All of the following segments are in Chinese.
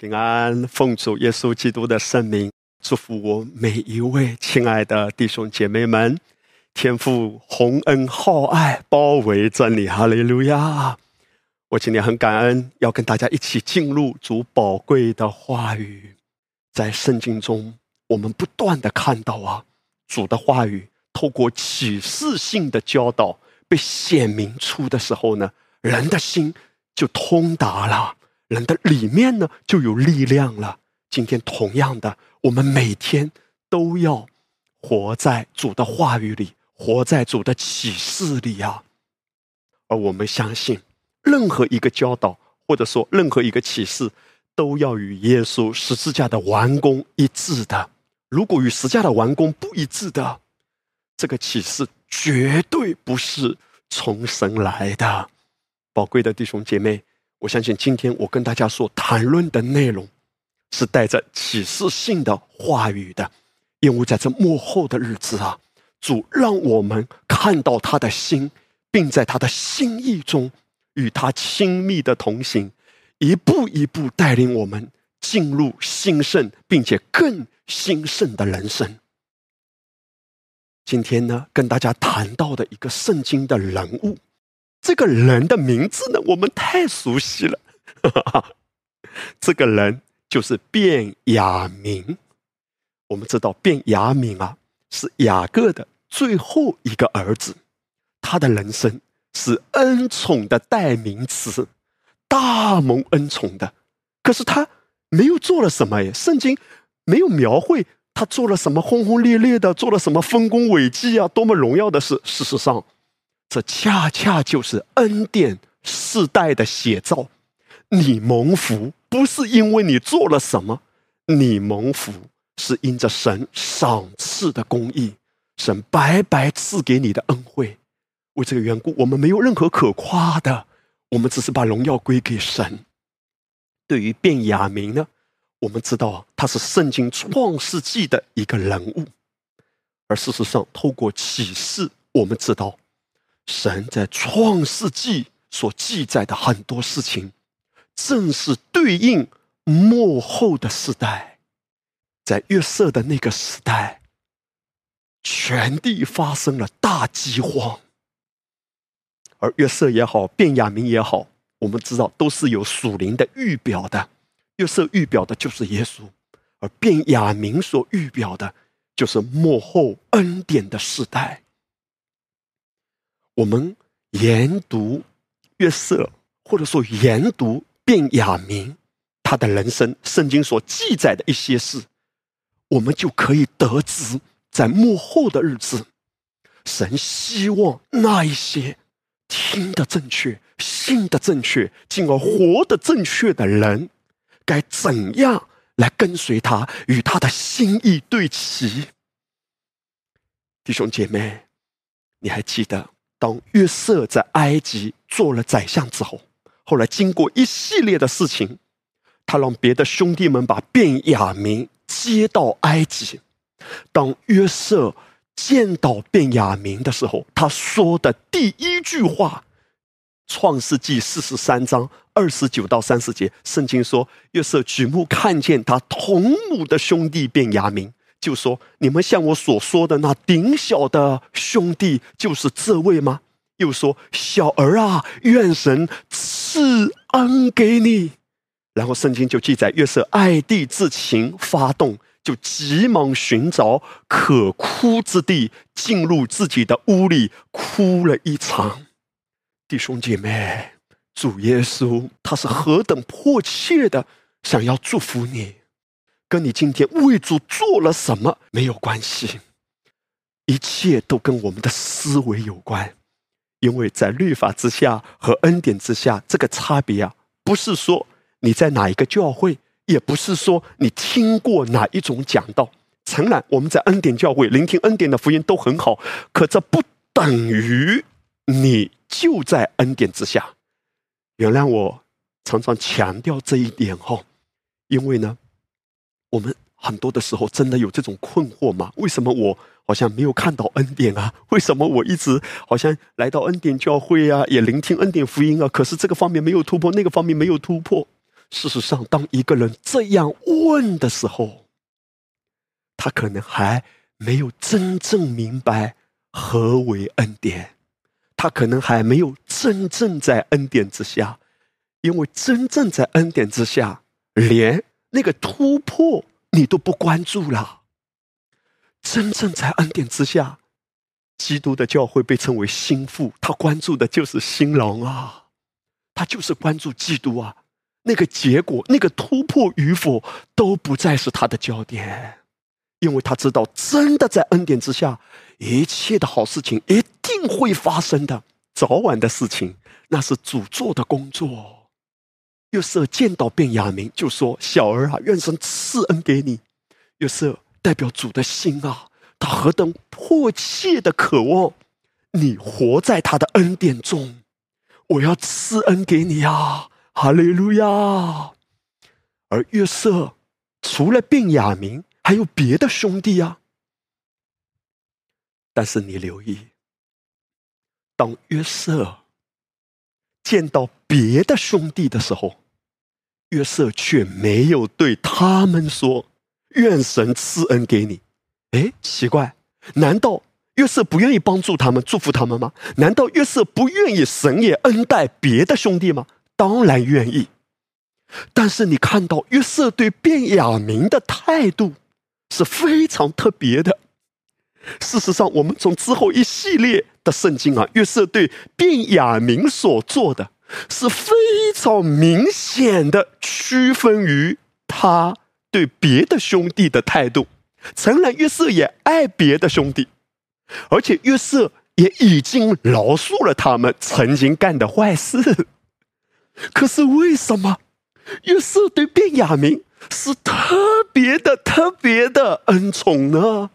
平安，奉主耶稣基督的圣名，祝福我每一位亲爱的弟兄姐妹们，天父洪恩浩爱包围着你，哈利路亚！我今天很感恩，要跟大家一起进入主宝贵的话语。在圣经中，我们不断的看到啊，主的话语透过启示性的教导被显明出的时候呢，人的心就通达了。人的里面呢，就有力量了。今天同样的，我们每天都要活在主的话语里，活在主的启示里啊。而我们相信，任何一个教导，或者说任何一个启示，都要与耶稣十字架的完工一致的。如果与十字架的完工不一致的，这个启示绝对不是从神来的。宝贵的弟兄姐妹。我相信今天我跟大家所谈论的内容，是带着启示性的话语的，因为在这幕后的日子啊，主让我们看到他的心，并在他的心意中与他亲密的同行，一步一步带领我们进入兴盛并且更兴盛的人生。今天呢，跟大家谈到的一个圣经的人物。这个人的名字呢，我们太熟悉了。这个人就是卞雅明。我们知道卞雅明啊，是雅各的最后一个儿子，他的人生是恩宠的代名词，大蒙恩宠的。可是他没有做了什么耶？圣经没有描绘他做了什么轰轰烈烈的，做了什么丰功伟绩啊，多么荣耀的事。事实上。这恰恰就是恩典世代的写照。你蒙福不是因为你做了什么，你蒙福是因着神赏赐的公义，神白白赐给你的恩惠。为这个缘故，我们没有任何可夸的，我们只是把荣耀归给神。对于卞雅明呢，我们知道他是圣经创世纪的一个人物，而事实上，透过启示，我们知道。神在创世纪所记载的很多事情，正是对应幕后的时代，在约瑟的那个时代，全地发生了大饥荒，而约瑟也好，卞雅明也好，我们知道都是有属灵的预表的。约瑟预表的就是耶稣，而卞雅明所预表的，就是幕后恩典的时代。我们研读约瑟，或者说研读卞雅明他的人生，圣经所记载的一些事，我们就可以得知，在幕后的日子，神希望那一些听得正确、信得正确、进而活得正确的人，该怎样来跟随他，与他的心意对齐。弟兄姐妹，你还记得？当约瑟在埃及做了宰相之后，后来经过一系列的事情，他让别的兄弟们把卞雅明接到埃及。当约瑟见到卞雅明的时候，他说的第一句话，《创世纪四十三章二十九到三十节，圣经说：约瑟举目看见他同母的兄弟卞雅明。就说你们像我所说的那顶小的兄弟，就是这位吗？又说小儿啊，愿神赐恩给你。然后圣经就记载约瑟爱弟之情发动，就急忙寻找可哭之地，进入自己的屋里哭了一场。弟兄姐妹，主耶稣他是何等迫切的想要祝福你。跟你今天为主做了什么没有关系，一切都跟我们的思维有关。因为在律法之下和恩典之下，这个差别啊，不是说你在哪一个教会，也不是说你听过哪一种讲道。诚然，我们在恩典教会聆听恩典的福音都很好，可这不等于你就在恩典之下。原谅我常常强调这一点哈，因为呢。我们很多的时候真的有这种困惑吗？为什么我好像没有看到恩典啊？为什么我一直好像来到恩典教会啊，也聆听恩典福音啊？可是这个方面没有突破，那个方面没有突破。事实上，当一个人这样问的时候，他可能还没有真正明白何为恩典，他可能还没有真正在恩典之下，因为真正在恩典之下，连那个突破你都不关注了。真正在恩典之下，基督的教会被称为心腹，他关注的就是新郎啊，他就是关注基督啊。那个结果，那个突破与否，都不再是他的焦点，因为他知道，真的在恩典之下，一切的好事情一定会发生的，早晚的事情，那是主做的工作。约瑟见到便雅明，就说：“小儿啊，愿神赐恩给你。”约瑟代表主的心啊，他何等迫切的渴望你活在他的恩典中，我要赐恩给你啊！哈利路亚！而约瑟除了便雅明，还有别的兄弟啊。但是你留意，当约瑟见到别的兄弟的时候，约瑟却没有对他们说：“愿神赐恩给你。”哎，奇怪，难道约瑟不愿意帮助他们、祝福他们吗？难道约瑟不愿意神也恩待别的兄弟吗？当然愿意，但是你看到约瑟对卞雅明的态度是非常特别的。事实上，我们从之后一系列的圣经啊，约瑟对卞雅明所做的是非常明显的区分于他对别的兄弟的态度。诚然，约瑟也爱别的兄弟，而且约瑟也已经饶恕了他们曾经干的坏事。可是为什么约瑟对卞雅明是特别的、特别的恩宠呢？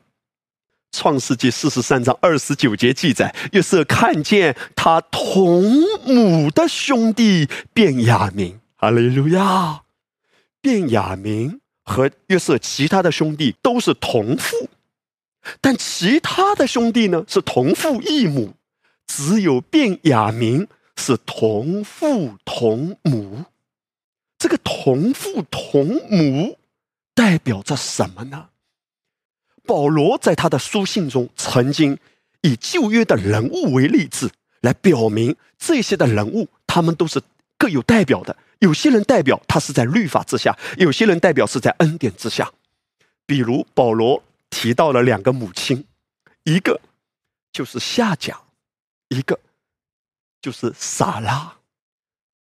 创世纪四十三章二十九节记载，约瑟看见他同母的兄弟卞雅明，哈利路亚！卞雅明和约瑟其他的兄弟都是同父，但其他的兄弟呢是同父异母，只有卞雅明。是同父同母，这个同父同母代表着什么呢？保罗在他的书信中曾经以旧约的人物为例子，来表明这些的人物他们都是各有代表的。有些人代表他是在律法之下，有些人代表是在恩典之下。比如保罗提到了两个母亲，一个就是夏甲，一个。就是撒拉，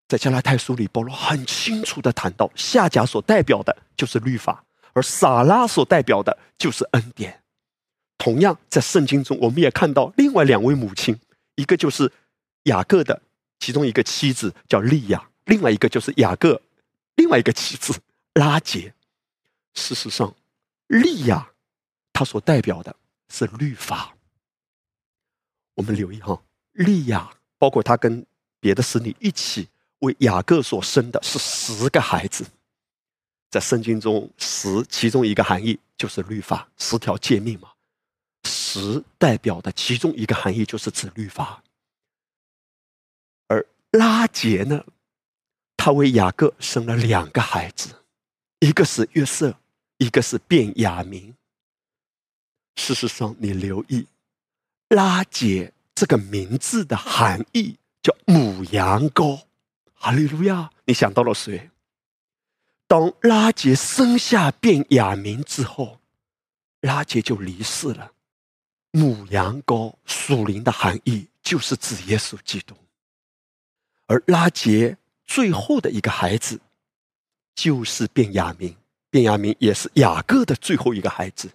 在加拉太书里，保罗很清楚的谈到，夏甲所代表的就是律法，而撒拉所代表的就是恩典。同样，在圣经中，我们也看到另外两位母亲，一个就是雅各的其中一个妻子叫利亚，另外一个就是雅各另外一个妻子拉杰。事实上，利亚她所代表的是律法。我们留意哈，利亚。包括他跟别的使女一起为雅各所生的是十个孩子，在圣经中，十其中一个含义就是律法，十条诫命嘛。十代表的其中一个含义就是指律法。而拉杰呢，他为雅各生了两个孩子，一个是约瑟，一个是卞雅明。事实上，你留意拉杰。这个名字的含义叫母羊羔，哈利路亚！你想到了谁？当拉杰生下便雅明之后，拉杰就离世了。母羊羔属灵的含义就是指耶稣基督，而拉杰最后的一个孩子就是便雅明，便雅明也是雅各的最后一个孩子。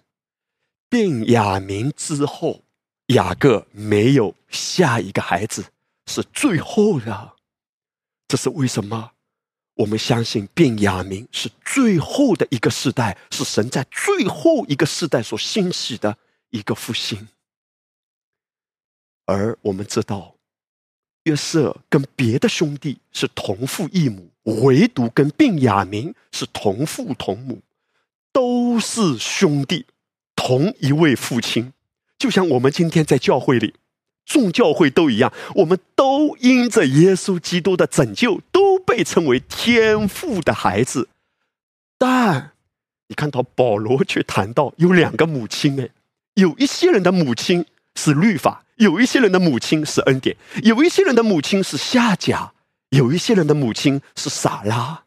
便雅明之后。雅各没有下一个孩子，是最后的。这是为什么？我们相信便雅明是最后的一个世代，是神在最后一个世代所兴起的一个复兴。而我们知道，约瑟跟别的兄弟是同父异母，唯独跟便雅明是同父同母，都是兄弟，同一位父亲。就像我们今天在教会里，众教会都一样，我们都因着耶稣基督的拯救，都被称为天父的孩子。但你看到保罗却谈到有两个母亲，哎，有一些人的母亲是律法，有一些人的母亲是恩典，有一些人的母亲是夏甲，有一些人的母亲是撒拉。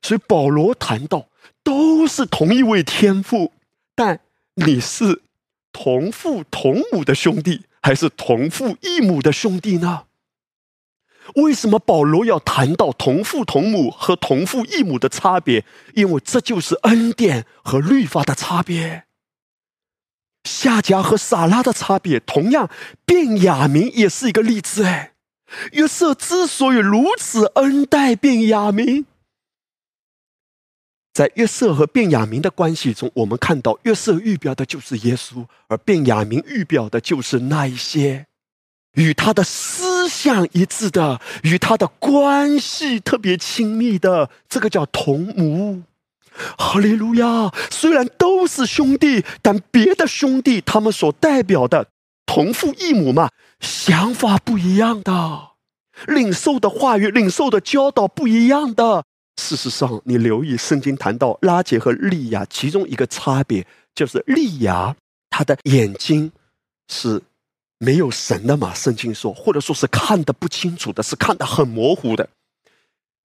所以保罗谈到都是同一位天父，但你是同父同母的兄弟。还是同父异母的兄弟呢？为什么保罗要谈到同父同母和同父异母的差别？因为这就是恩典和律法的差别。夏甲和撒拉的差别，同样，便雅明也是一个例子。哎，约瑟之所以如此恩待便雅明。在约瑟和卞雅明的关系中，我们看到约瑟预表的就是耶稣，而卞雅明预表的就是那一些与他的思想一致的、与他的关系特别亲密的，这个叫同母。哈利路亚！虽然都是兄弟，但别的兄弟他们所代表的同父异母嘛，想法不一样的，领受的话语、领受的教导不一样的。事实上，你留意圣经谈到拉杰和利亚，其中一个差别就是利亚他的眼睛是没有神的嘛？圣经说，或者说是看得不清楚的，是看得很模糊的。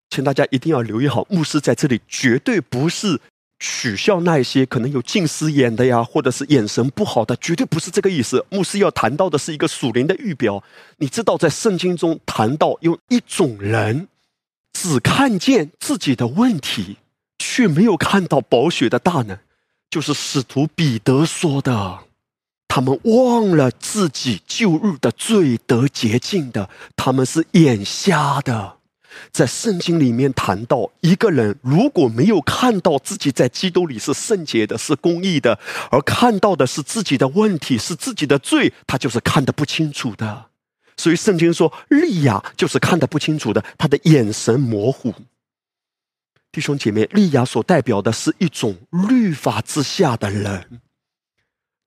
请大家一定要留意好，牧师在这里绝对不是取笑那些可能有近视眼的呀，或者是眼神不好的，绝对不是这个意思。牧师要谈到的是一个属灵的预表。你知道，在圣经中谈到有一种人。只看见自己的问题，却没有看到宝血的大能，就是使徒彼得说的。他们忘了自己旧日的罪得洁净的，他们是眼瞎的。在圣经里面谈到，一个人如果没有看到自己在基督里是圣洁的、是公义的，而看到的是自己的问题、是自己的罪，他就是看得不清楚的。所以圣经说，利亚就是看得不清楚的，他的眼神模糊。弟兄姐妹，利亚所代表的是一种律法之下的人，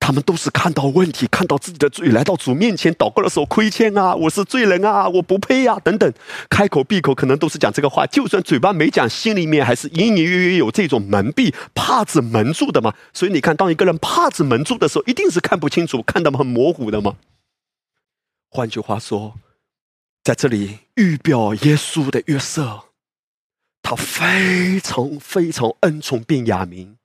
他们都是看到问题，看到自己的罪，来到主面前祷告的时候亏欠啊，我是罪人啊，我不配呀，等等，开口闭口可能都是讲这个话，就算嘴巴没讲，心里面还是隐隐约约有这种蒙蔽、帕子蒙住的嘛。所以你看，当一个人帕子蒙住的时候，一定是看不清楚，看得很模糊的嘛。换句话说，在这里预表耶稣的约瑟，他非常非常恩宠卞雅明，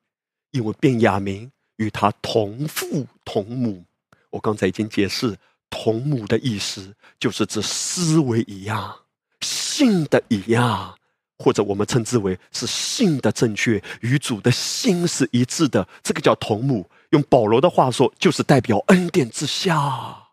因为卞雅明与他同父同母。我刚才已经解释，同母的意思就是指思维一样、性的一样，或者我们称之为是性的正确，与主的心是一致的。这个叫同母。用保罗的话说，就是代表恩典之下。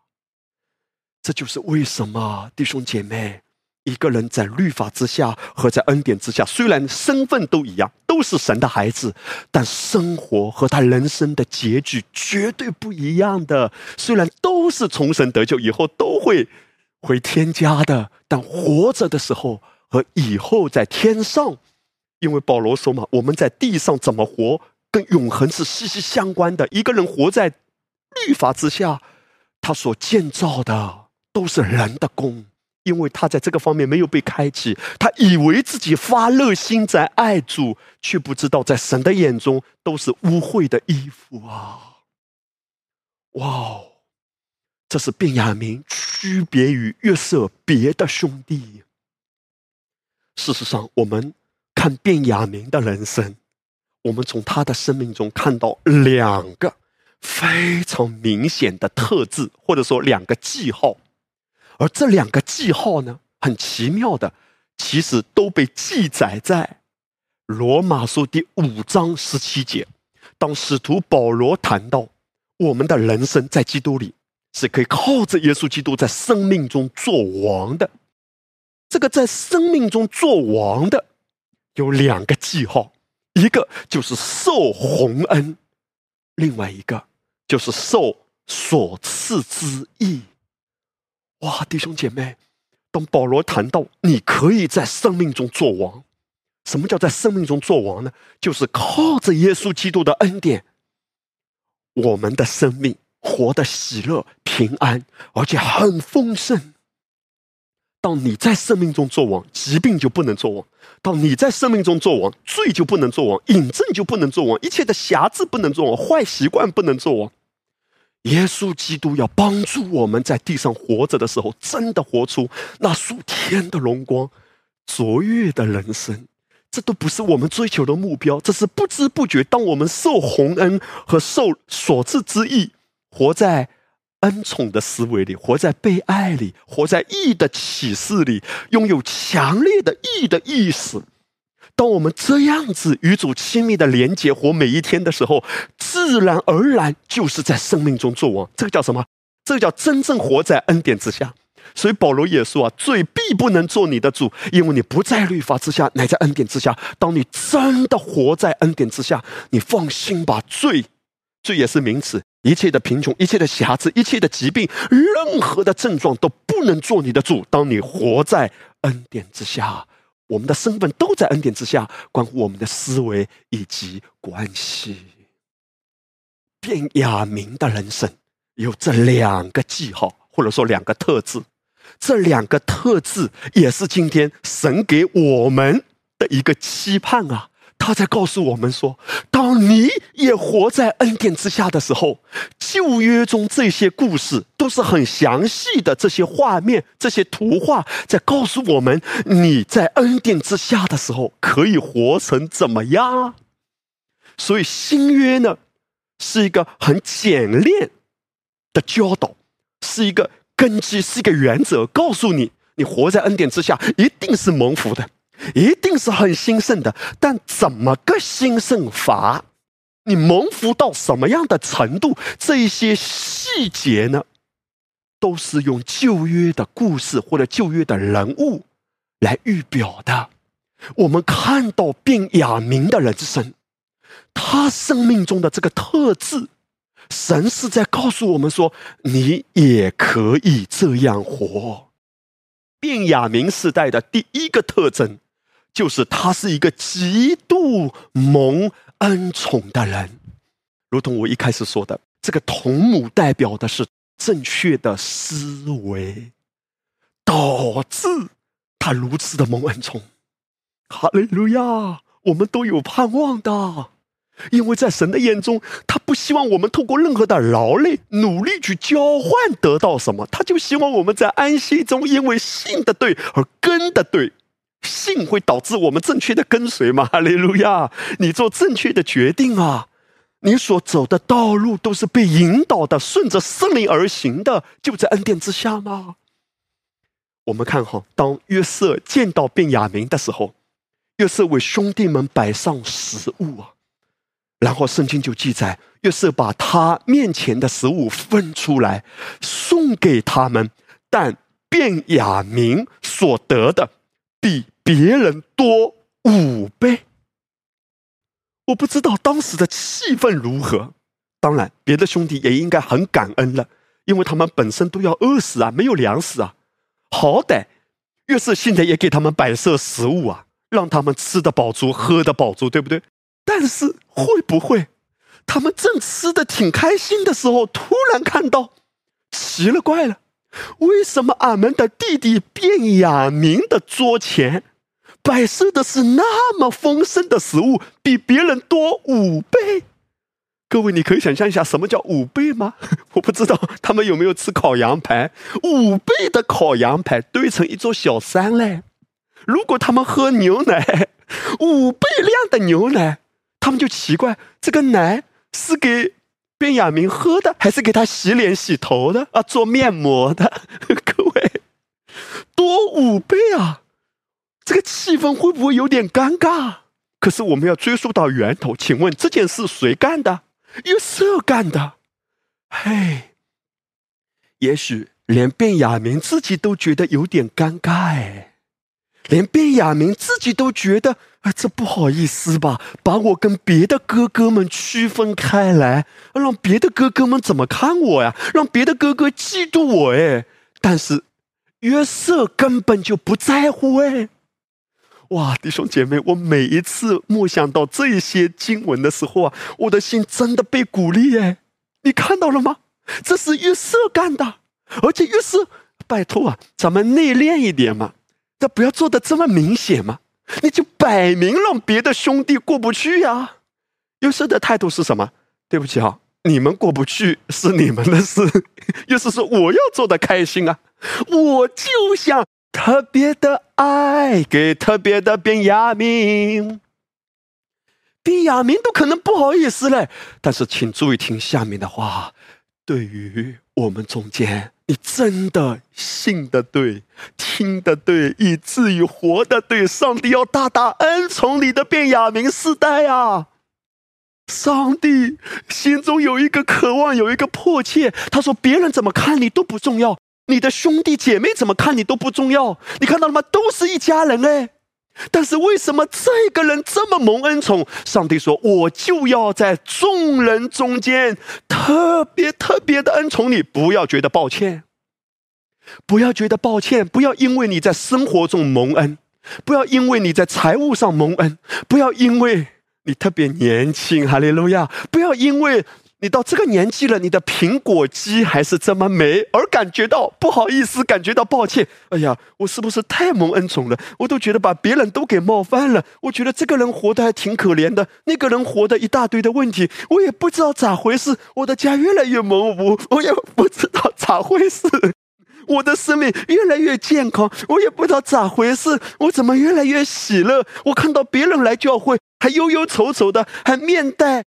这就是为什么弟兄姐妹，一个人在律法之下和在恩典之下，虽然身份都一样，都是神的孩子，但生活和他人生的结局绝对不一样的。虽然都是从神得救，以后都会回天家的，但活着的时候和以后在天上，因为保罗说嘛，我们在地上怎么活，跟永恒是息息相关的。一个人活在律法之下，他所建造的。都是人的功，因为他在这个方面没有被开启，他以为自己发热心在爱主，却不知道在神的眼中都是污秽的衣服啊！哇哦，这是卞雅明区别于约瑟别的兄弟。事实上，我们看卞雅明的人生，我们从他的生命中看到两个非常明显的特质，或者说两个记号。而这两个记号呢，很奇妙的，其实都被记载在罗马书第五章十七节。当使徒保罗谈到我们的人生在基督里是可以靠着耶稣基督在生命中做王的，这个在生命中做王的有两个记号，一个就是受洪恩，另外一个就是受所赐之义。哇，弟兄姐妹，当保罗谈到你可以在生命中做王，什么叫在生命中做王呢？就是靠着耶稣基督的恩典，我们的生命活得喜乐、平安，而且很丰盛。当你在生命中作王，疾病就不能作王；当你在生命中作王，罪就不能作王，瘾症就不能作王，一切的瑕疵不能作王，坏习惯不能作王。耶稣基督要帮助我们在地上活着的时候，真的活出那属天的荣光、卓越的人生。这都不是我们追求的目标，这是不知不觉，当我们受洪恩和受所赐之意，活在。恩宠的思维里，活在被爱里，活在义的启示里，拥有强烈的义的意识。当我们这样子与主亲密的连接活每一天的时候，自然而然就是在生命中做王。这个叫什么？这个叫真正活在恩典之下。所以保罗也说啊，罪必不能做你的主，因为你不在律法之下，乃在恩典之下。当你真的活在恩典之下，你放心吧，罪，罪也是名词。一切的贫穷，一切的瑕疵，一切的疾病，任何的症状都不能做你的主。当你活在恩典之下，我们的身份都在恩典之下，关乎我们的思维以及关系。变雅明的人生有这两个记号，或者说两个特质。这两个特质也是今天神给我们的一个期盼啊。他在告诉我们说：“当你也活在恩典之下的时候，旧约中这些故事都是很详细的，这些画面、这些图画，在告诉我们你在恩典之下的时候可以活成怎么样。所以新约呢，是一个很简练的教导，是一个根基，是一个原则，告诉你，你活在恩典之下，一定是蒙福的。”一定是很兴盛的，但怎么个兴盛法？你蒙福到什么样的程度？这一些细节呢，都是用旧约的故事或者旧约的人物来预表的。我们看到变雅明的人生，他生命中的这个特质，神是在告诉我们说，你也可以这样活。变雅明时代的第一个特征。就是他是一个极度蒙恩宠的人，如同我一开始说的，这个同母代表的是正确的思维，导致他如此的蒙恩宠。哈利路亚！我们都有盼望的，因为在神的眼中，他不希望我们透过任何的劳累、努力去交换得到什么，他就希望我们在安息中，因为信的对而跟的对。信会导致我们正确的跟随吗？哈利路亚！你做正确的决定啊！你所走的道路都是被引导的，顺着圣灵而行的，就在恩典之下吗？我们看哈，当约瑟见到便雅明的时候，约瑟为兄弟们摆上食物啊，然后圣经就记载，约瑟把他面前的食物分出来送给他们，但便雅明所得的比。别人多五倍，我不知道当时的气氛如何。当然，别的兄弟也应该很感恩了，因为他们本身都要饿死啊，没有粮食啊。好歹约瑟现在也给他们摆设食物啊，让他们吃得饱足，喝得饱足，对不对？但是会不会，他们正吃的挺开心的时候，突然看到奇了怪了，为什么俺们的弟弟卞雅明的桌前？摆设的是那么丰盛的食物，比别人多五倍。各位，你可以想象一下什么叫五倍吗？我不知道他们有没有吃烤羊排，五倍的烤羊排堆成一座小山嘞。如果他们喝牛奶，五倍量的牛奶，他们就奇怪这个奶是给卞雅明喝的，还是给他洗脸洗头的啊？做面膜的？各位，多五倍啊！这个气氛会不会有点尴尬？可是我们要追溯到源头，请问这件事谁干的？约瑟干的。嘿，也许连卞雅明自己都觉得有点尴尬哎，连卞雅明自己都觉得啊，这不好意思吧，把我跟别的哥哥们区分开来，让别的哥哥们怎么看我呀？让别的哥哥嫉妒我哎。但是约瑟根本就不在乎哎。哇，弟兄姐妹，我每一次默想到这些经文的时候啊，我的心真的被鼓励耶！你看到了吗？这是约瑟干的，而且约瑟，拜托啊，咱们内敛一点嘛，这不要做的这么明显嘛，你就摆明让别的兄弟过不去呀。约瑟的态度是什么？对不起啊，你们过不去是你们的事。约瑟说：“我要做的开心啊，我就想特别的爱给特别的便雅悯。”便雅明都可能不好意思嘞，但是请注意听下面的话。对于我们中间，你真的信的对，听的对，以至于活的对，上帝要大大恩宠你的便雅明世代啊！上帝心中有一个渴望，有一个迫切。他说：“别人怎么看你都不重要，你的兄弟姐妹怎么看你都不重要。你看到了吗？都是一家人哎。”但是为什么这个人这么蒙恩宠？上帝说：“我就要在众人中间特别特别的恩宠你，不要觉得抱歉，不要觉得抱歉，不要因为你在生活中蒙恩，不要因为你在财务上蒙恩，不要因为你特别年轻，哈利路亚，不要因为。”你到这个年纪了，你的苹果肌还是这么美，而感觉到不好意思，感觉到抱歉。哎呀，我是不是太蒙恩宠了？我都觉得把别人都给冒犯了。我觉得这个人活得还挺可怜的，那个人活的一大堆的问题，我也不知道咋回事。我的家越来越模糊，我也不知道咋回事。我的生命越来越健康，我也不知道咋回事。我怎么越来越喜乐？我看到别人来教会还忧忧愁愁的，还面带。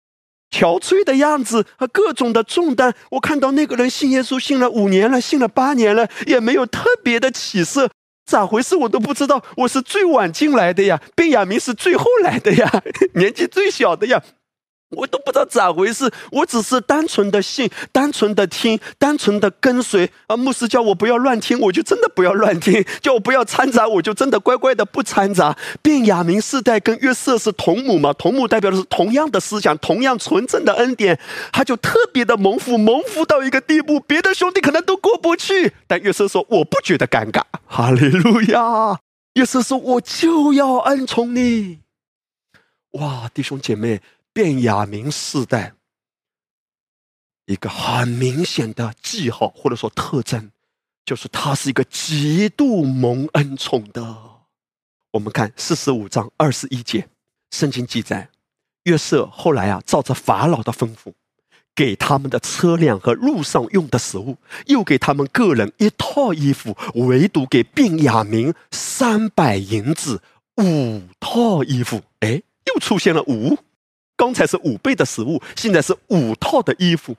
憔悴的样子和各种的重担，我看到那个人信耶稣信了五年了，信了八年了，也没有特别的起色，咋回事我都不知道。我是最晚进来的呀，贝亚明是最后来的呀，年纪最小的呀。我都不知道咋回事，我只是单纯的信，单纯的听，单纯的跟随。啊，牧师叫我不要乱听，我就真的不要乱听；叫我不要掺杂，我就真的乖乖的不掺杂。便雅明世代跟约瑟是同母嘛？同母代表的是同样的思想，同样纯正的恩典，他就特别的蒙福，蒙福到一个地步，别的兄弟可能都过不去。但约瑟说：“我不觉得尴尬。”哈利路亚！约瑟说：“我就要恩宠你。”哇，弟兄姐妹。便雅明世代一个很明显的记号或者说特征，就是他是一个极度蒙恩宠的。我们看四十五章二十一节，圣经记载，约瑟后来啊，照着法老的吩咐，给他们的车辆和路上用的食物，又给他们个人一套衣服，唯独给便雅明三百银子，五套衣服。哎，又出现了五。刚才是五倍的食物，现在是五套的衣服，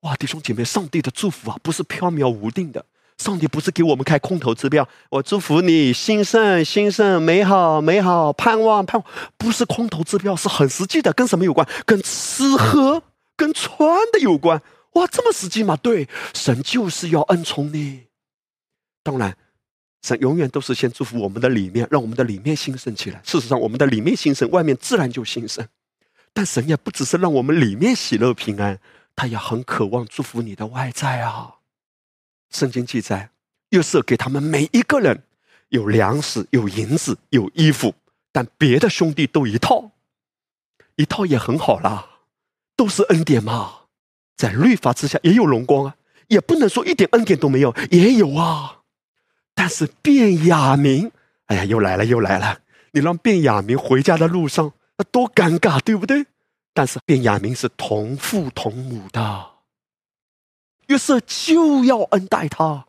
哇！弟兄姐妹，上帝的祝福啊，不是飘渺无定的。上帝不是给我们开空头支票，我祝福你兴盛兴盛，美好美好，盼望盼望，不是空头支票，是很实际的。跟什么有关？跟吃喝、跟穿的有关。哇，这么实际吗？对，神就是要恩宠你。当然，神永远都是先祝福我们的里面，让我们的里面兴盛起来。事实上，我们的里面兴盛，外面自然就兴盛。但神也不只是让我们里面喜乐平安，他也很渴望祝福你的外在啊。圣经记载，约瑟给他们每一个人有粮食、有银子、有衣服，但别的兄弟都一套，一套也很好啦，都是恩典嘛。在律法之下也有荣光啊，也不能说一点恩典都没有，也有啊。但是卞雅明，哎呀，又来了又来了，你让卞雅明回家的路上。那多尴尬，对不对？但是卞雅明是同父同母的，约瑟就要恩待他。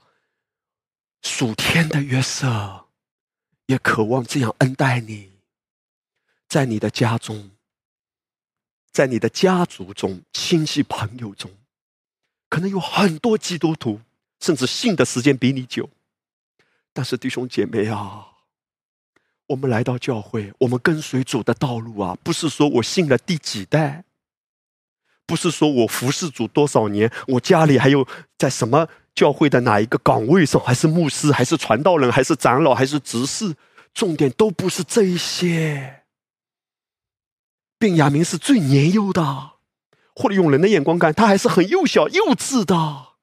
属天的约瑟也渴望这样恩待你，在你的家中，在你的家族中、亲戚朋友中，可能有很多基督徒，甚至信的时间比你久。但是弟兄姐妹啊。我们来到教会，我们跟随主的道路啊，不是说我信了第几代，不是说我服侍主多少年，我家里还有在什么教会的哪一个岗位上，还是牧师，还是传道人，还是长老，还是执事，重点都不是这一些。卞雅明是最年幼的，或者用人的眼光看，他还是很幼小、幼稚的，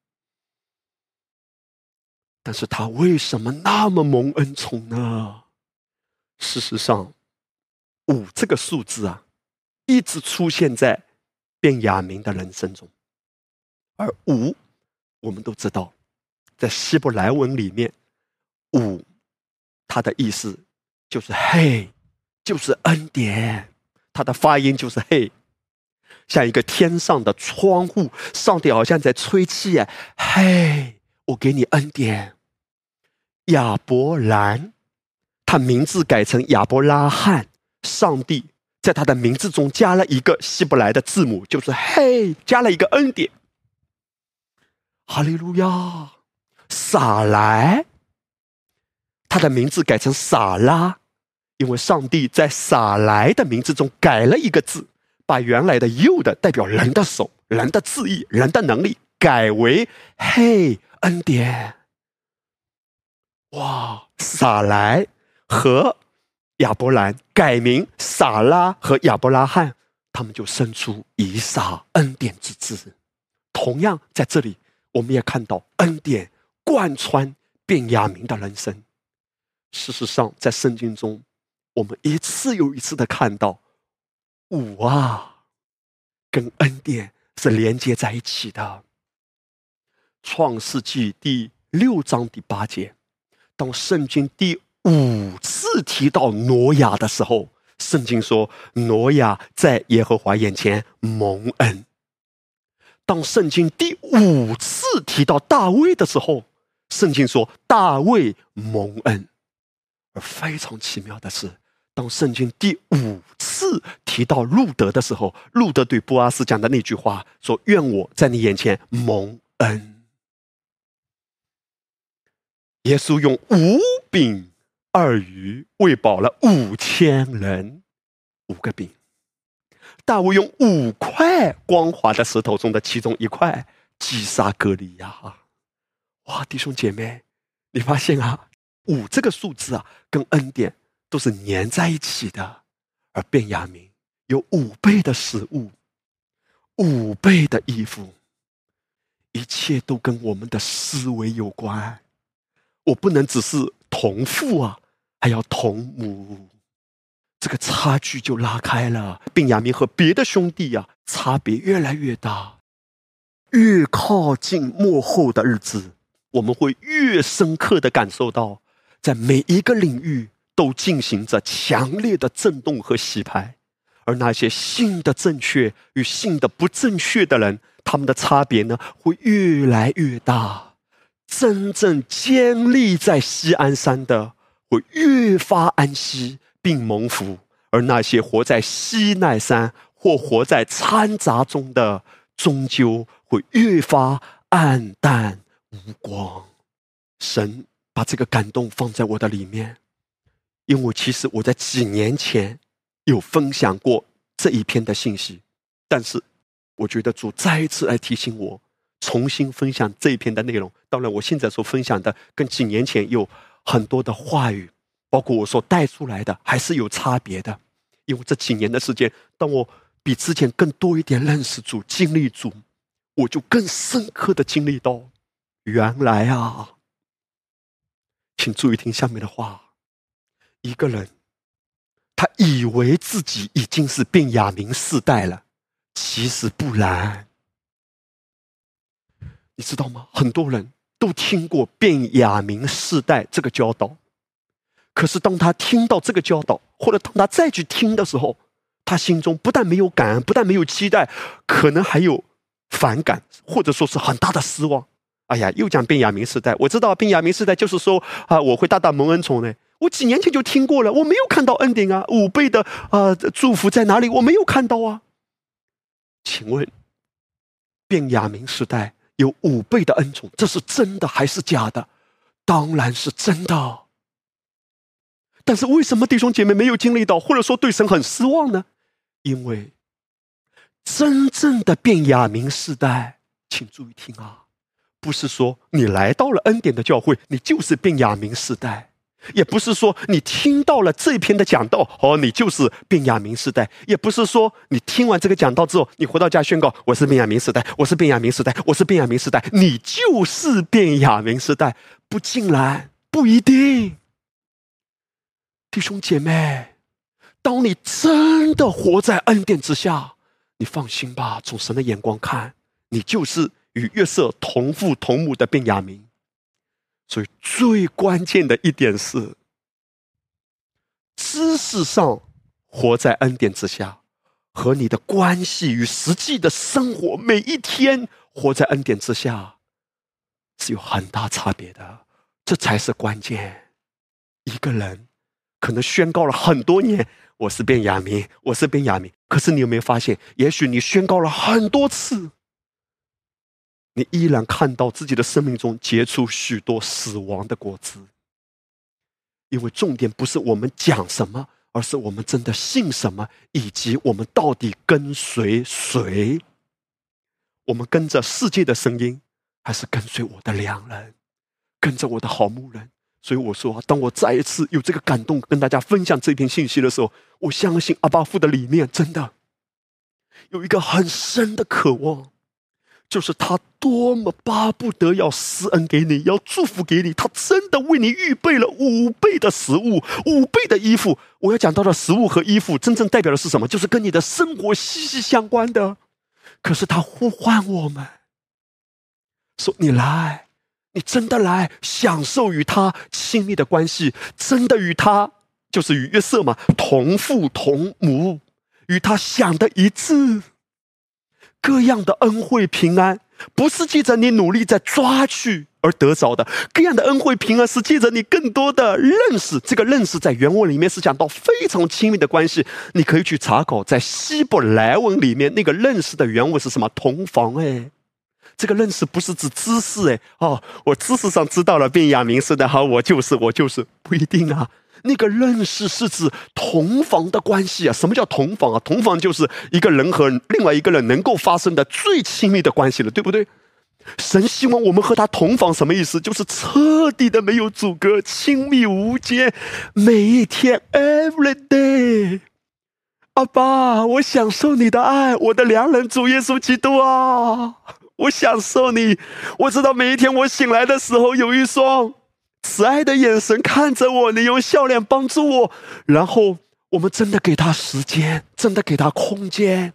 但是他为什么那么蒙恩宠呢？事实上，五这个数字啊，一直出现在卞雅明的人生中，而五我们都知道，在希伯来文里面，“五”它的意思就是“嘿”，就是恩典。它的发音就是“嘿”，像一个天上的窗户，上帝好像在吹气哎，嘿，我给你恩典。亚伯兰，他名字改成亚伯拉罕，上帝在他的名字中加了一个希伯来的字母，就是“嘿”，加了一个恩典。哈利路亚，撒来，他的名字改成撒拉，因为上帝在撒来的名字中改了一个字，把原来的“又”的代表人的手、人的字意、人的能力，改为“嘿”恩典。哇，撒来和亚伯兰改名撒拉和亚伯拉罕，他们就生出以撒恩典之子。同样在这里。我们也看到恩典贯穿便雅明的人生。事实上，在圣经中，我们一次又一次的看到五啊，跟恩典是连接在一起的。创世纪第六章第八节，当圣经第五次提到挪亚的时候，圣经说挪亚在耶和华眼前蒙恩。当圣经第五次提到大卫的时候，圣经说大卫蒙恩。而非常奇妙的是，当圣经第五次提到路德的时候，路德对波阿斯讲的那句话说：“愿我在你眼前蒙恩。”耶稣用五柄二鱼喂饱了五千人，五个饼。大卫用五块光滑的石头中的其中一块击杀格利亚，哇！弟兄姐妹，你发现啊，五这个数字啊，跟恩典都是粘在一起的。而便雅明有五倍的食物，五倍的衣服，一切都跟我们的思维有关。我不能只是同父啊，还要同母。这个差距就拉开了，并亚明和别的兄弟呀，差别越来越大。越靠近幕后的日子，我们会越深刻的感受到，在每一个领域都进行着强烈的震动和洗牌，而那些信的正确与信的不正确的人，他们的差别呢，会越来越大。真正坚立在西安山的，会越发安息。并蒙福，而那些活在西奈山或活在掺杂中的，终究会越发暗淡无光。神把这个感动放在我的里面，因为其实我在几年前有分享过这一篇的信息，但是我觉得主再一次来提醒我，重新分享这一篇的内容。当然，我现在所分享的跟几年前有很多的话语。包括我所带出来的，还是有差别的。因为这几年的时间，当我比之前更多一点认识主、经历主，我就更深刻的经历到，原来啊，请注意听下面的话：一个人，他以为自己已经是变雅明世代了，其实不然。你知道吗？很多人都听过变雅明世代这个教导。可是，当他听到这个教导，或者当他再去听的时候，他心中不但没有感恩，不但没有期待，可能还有反感，或者说是很大的失望。哎呀，又讲变雅明世代，我知道变雅明世代就是说啊，我会大大蒙恩宠呢。我几年前就听过了，我没有看到恩典啊，五倍的啊祝福在哪里？我没有看到啊。请问，变雅明时代有五倍的恩宠，这是真的还是假的？当然是真的。但是为什么弟兄姐妹没有经历到，或者说对神很失望呢？因为真正的变雅明世代，请注意听啊，不是说你来到了恩典的教会，你就是变雅明世代；也不是说你听到了这篇的讲道，哦，你就是变雅明时代；也不是说你听完这个讲道之后，你回到家宣告我是变雅明时代，我是变雅明时代，我是变雅明时代，你就是变雅明时代，不尽然，不一定。弟兄姐妹，当你真的活在恩典之下，你放心吧。从神的眼光看，你就是与约瑟同父同母的便雅明。所以最关键的一点是，知识上活在恩典之下，和你的关系与实际的生活每一天活在恩典之下，是有很大差别的。这才是关键。一个人可能宣告了很多年：“我是变雅明，我是变雅明。”可是你有没有发现，也许你宣告了很多次？你依然看到自己的生命中结出许多死亡的果子，因为重点不是我们讲什么，而是我们真的信什么，以及我们到底跟随谁。我们跟着世界的声音，还是跟随我的良人，跟着我的好牧人？所以我说，当我再一次有这个感动，跟大家分享这篇信息的时候，我相信阿巴夫的里面真的有一个很深的渴望。就是他多么巴不得要施恩给你，要祝福给你，他真的为你预备了五倍的食物，五倍的衣服。我要讲到的食物和衣服，真正代表的是什么？就是跟你的生活息息相关的。可是他呼唤我们，说：“你来，你真的来享受与他亲密的关系，真的与他，就是与约瑟嘛，同父同母，与他想的一致。”各样的恩惠平安，不是借着你努力在抓取而得着的。各样的恩惠平安，是借着你更多的认识。这个认识在原文里面是讲到非常亲密的关系。你可以去查考，在希伯来文里面那个认识的原文是什么？同房哎，这个认识不是指知识哎哦，我知识上知道了，便雅明是的，好，我就是我就是不一定啊。那个认识是指同房的关系啊？什么叫同房啊？同房就是一个人和另外一个人能够发生的最亲密的关系了，对不对？神希望我们和他同房，什么意思？就是彻底的没有阻隔，亲密无间，每一天，every day。阿爸，我享受你的爱，我的良人主耶稣基督啊，我享受你。我知道每一天我醒来的时候，有一双。慈爱的眼神看着我，你用笑脸帮助我，然后我们真的给他时间，真的给他空间，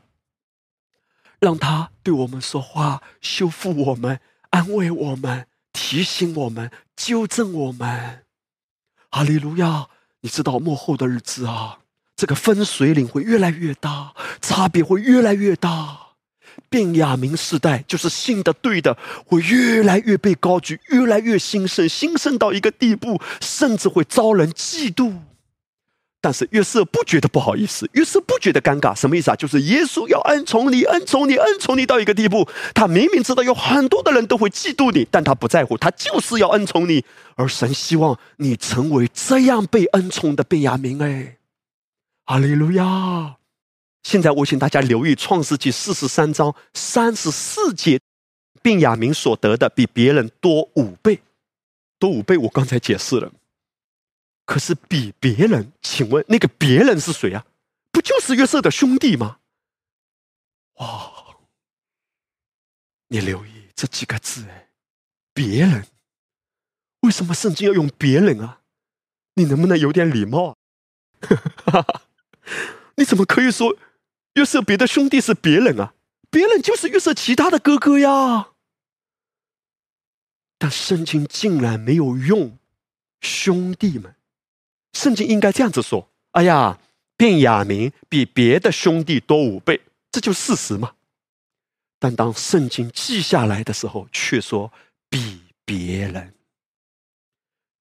让他对我们说话，修复我们，安慰我们，提醒我们，纠正我们。哈利路亚！你知道幕后的日子啊，这个分水岭会越来越大，差别会越来越大。便雅明时代就是信的对的，会越来越被高举，越来越兴盛，兴盛到一个地步，甚至会遭人嫉妒。但是约瑟不觉得不好意思，约瑟不觉得尴尬，什么意思啊？就是耶稣要恩宠你，恩宠你，恩宠你到一个地步，他明明知道有很多的人都会嫉妒你，但他不在乎，他就是要恩宠你，而神希望你成为这样被恩宠的便雅明。哎，哈利路亚。现在我请大家留意《创世纪》四十三章三十四节，并雅明所得的比别人多五倍，多五倍。我刚才解释了，可是比别人，请问那个别人是谁啊？不就是约瑟的兄弟吗？哇！你留意这几个字，哎，别人，为什么圣经要用别人啊？你能不能有点礼貌啊？你怎么可以说？约瑟别的兄弟是别人啊，别人就是约瑟其他的哥哥呀。但圣经竟然没有用兄弟们，圣经应该这样子说：哎呀，便雅明比别的兄弟多五倍，这就事实嘛。但当圣经记下来的时候，却说比别人。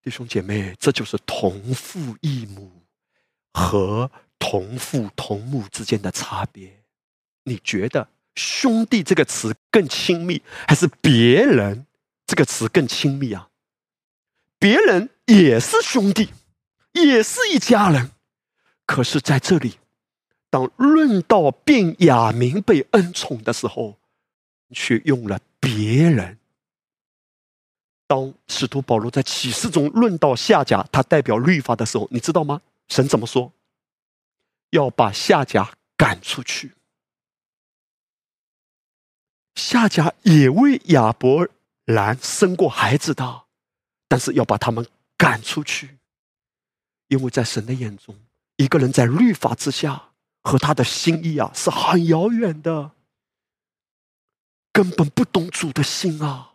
弟兄姐妹，这就是同父异母和。同父同母之间的差别，你觉得“兄弟”这个词更亲密，还是“别人”这个词更亲密啊？别人也是兄弟，也是一家人，可是在这里，当论到便雅明被恩宠的时候，却用了“别人”。当使徒保罗在启示中论到下甲，他代表律法的时候，你知道吗？神怎么说？要把夏甲赶出去。夏甲也为亚伯兰生过孩子的，但是要把他们赶出去，因为在神的眼中，一个人在律法之下和他的心意啊是很遥远的。根本不懂主的心啊！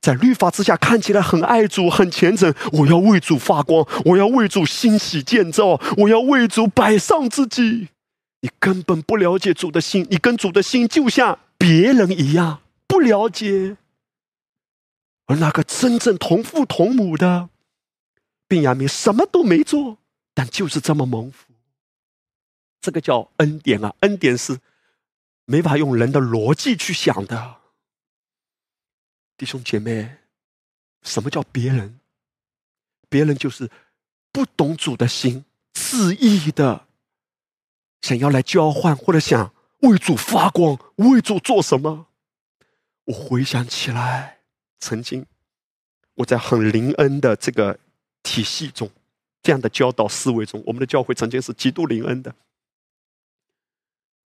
在律法之下看起来很爱主、很虔诚，我要为主发光，我要为主欣喜建造，我要为主摆上自己。你根本不了解主的心，你跟主的心就像别人一样，不了解。而那个真正同父同母的病亚明，什么都没做，但就是这么蒙福。这个叫恩典啊！恩典是没法用人的逻辑去想的。弟兄姐妹，什么叫别人？别人就是不懂主的心，自意的想要来交换，或者想为主发光，为主做什么？我回想起来，曾经我在很灵恩的这个体系中，这样的教导思维中，我们的教会曾经是极度灵恩的。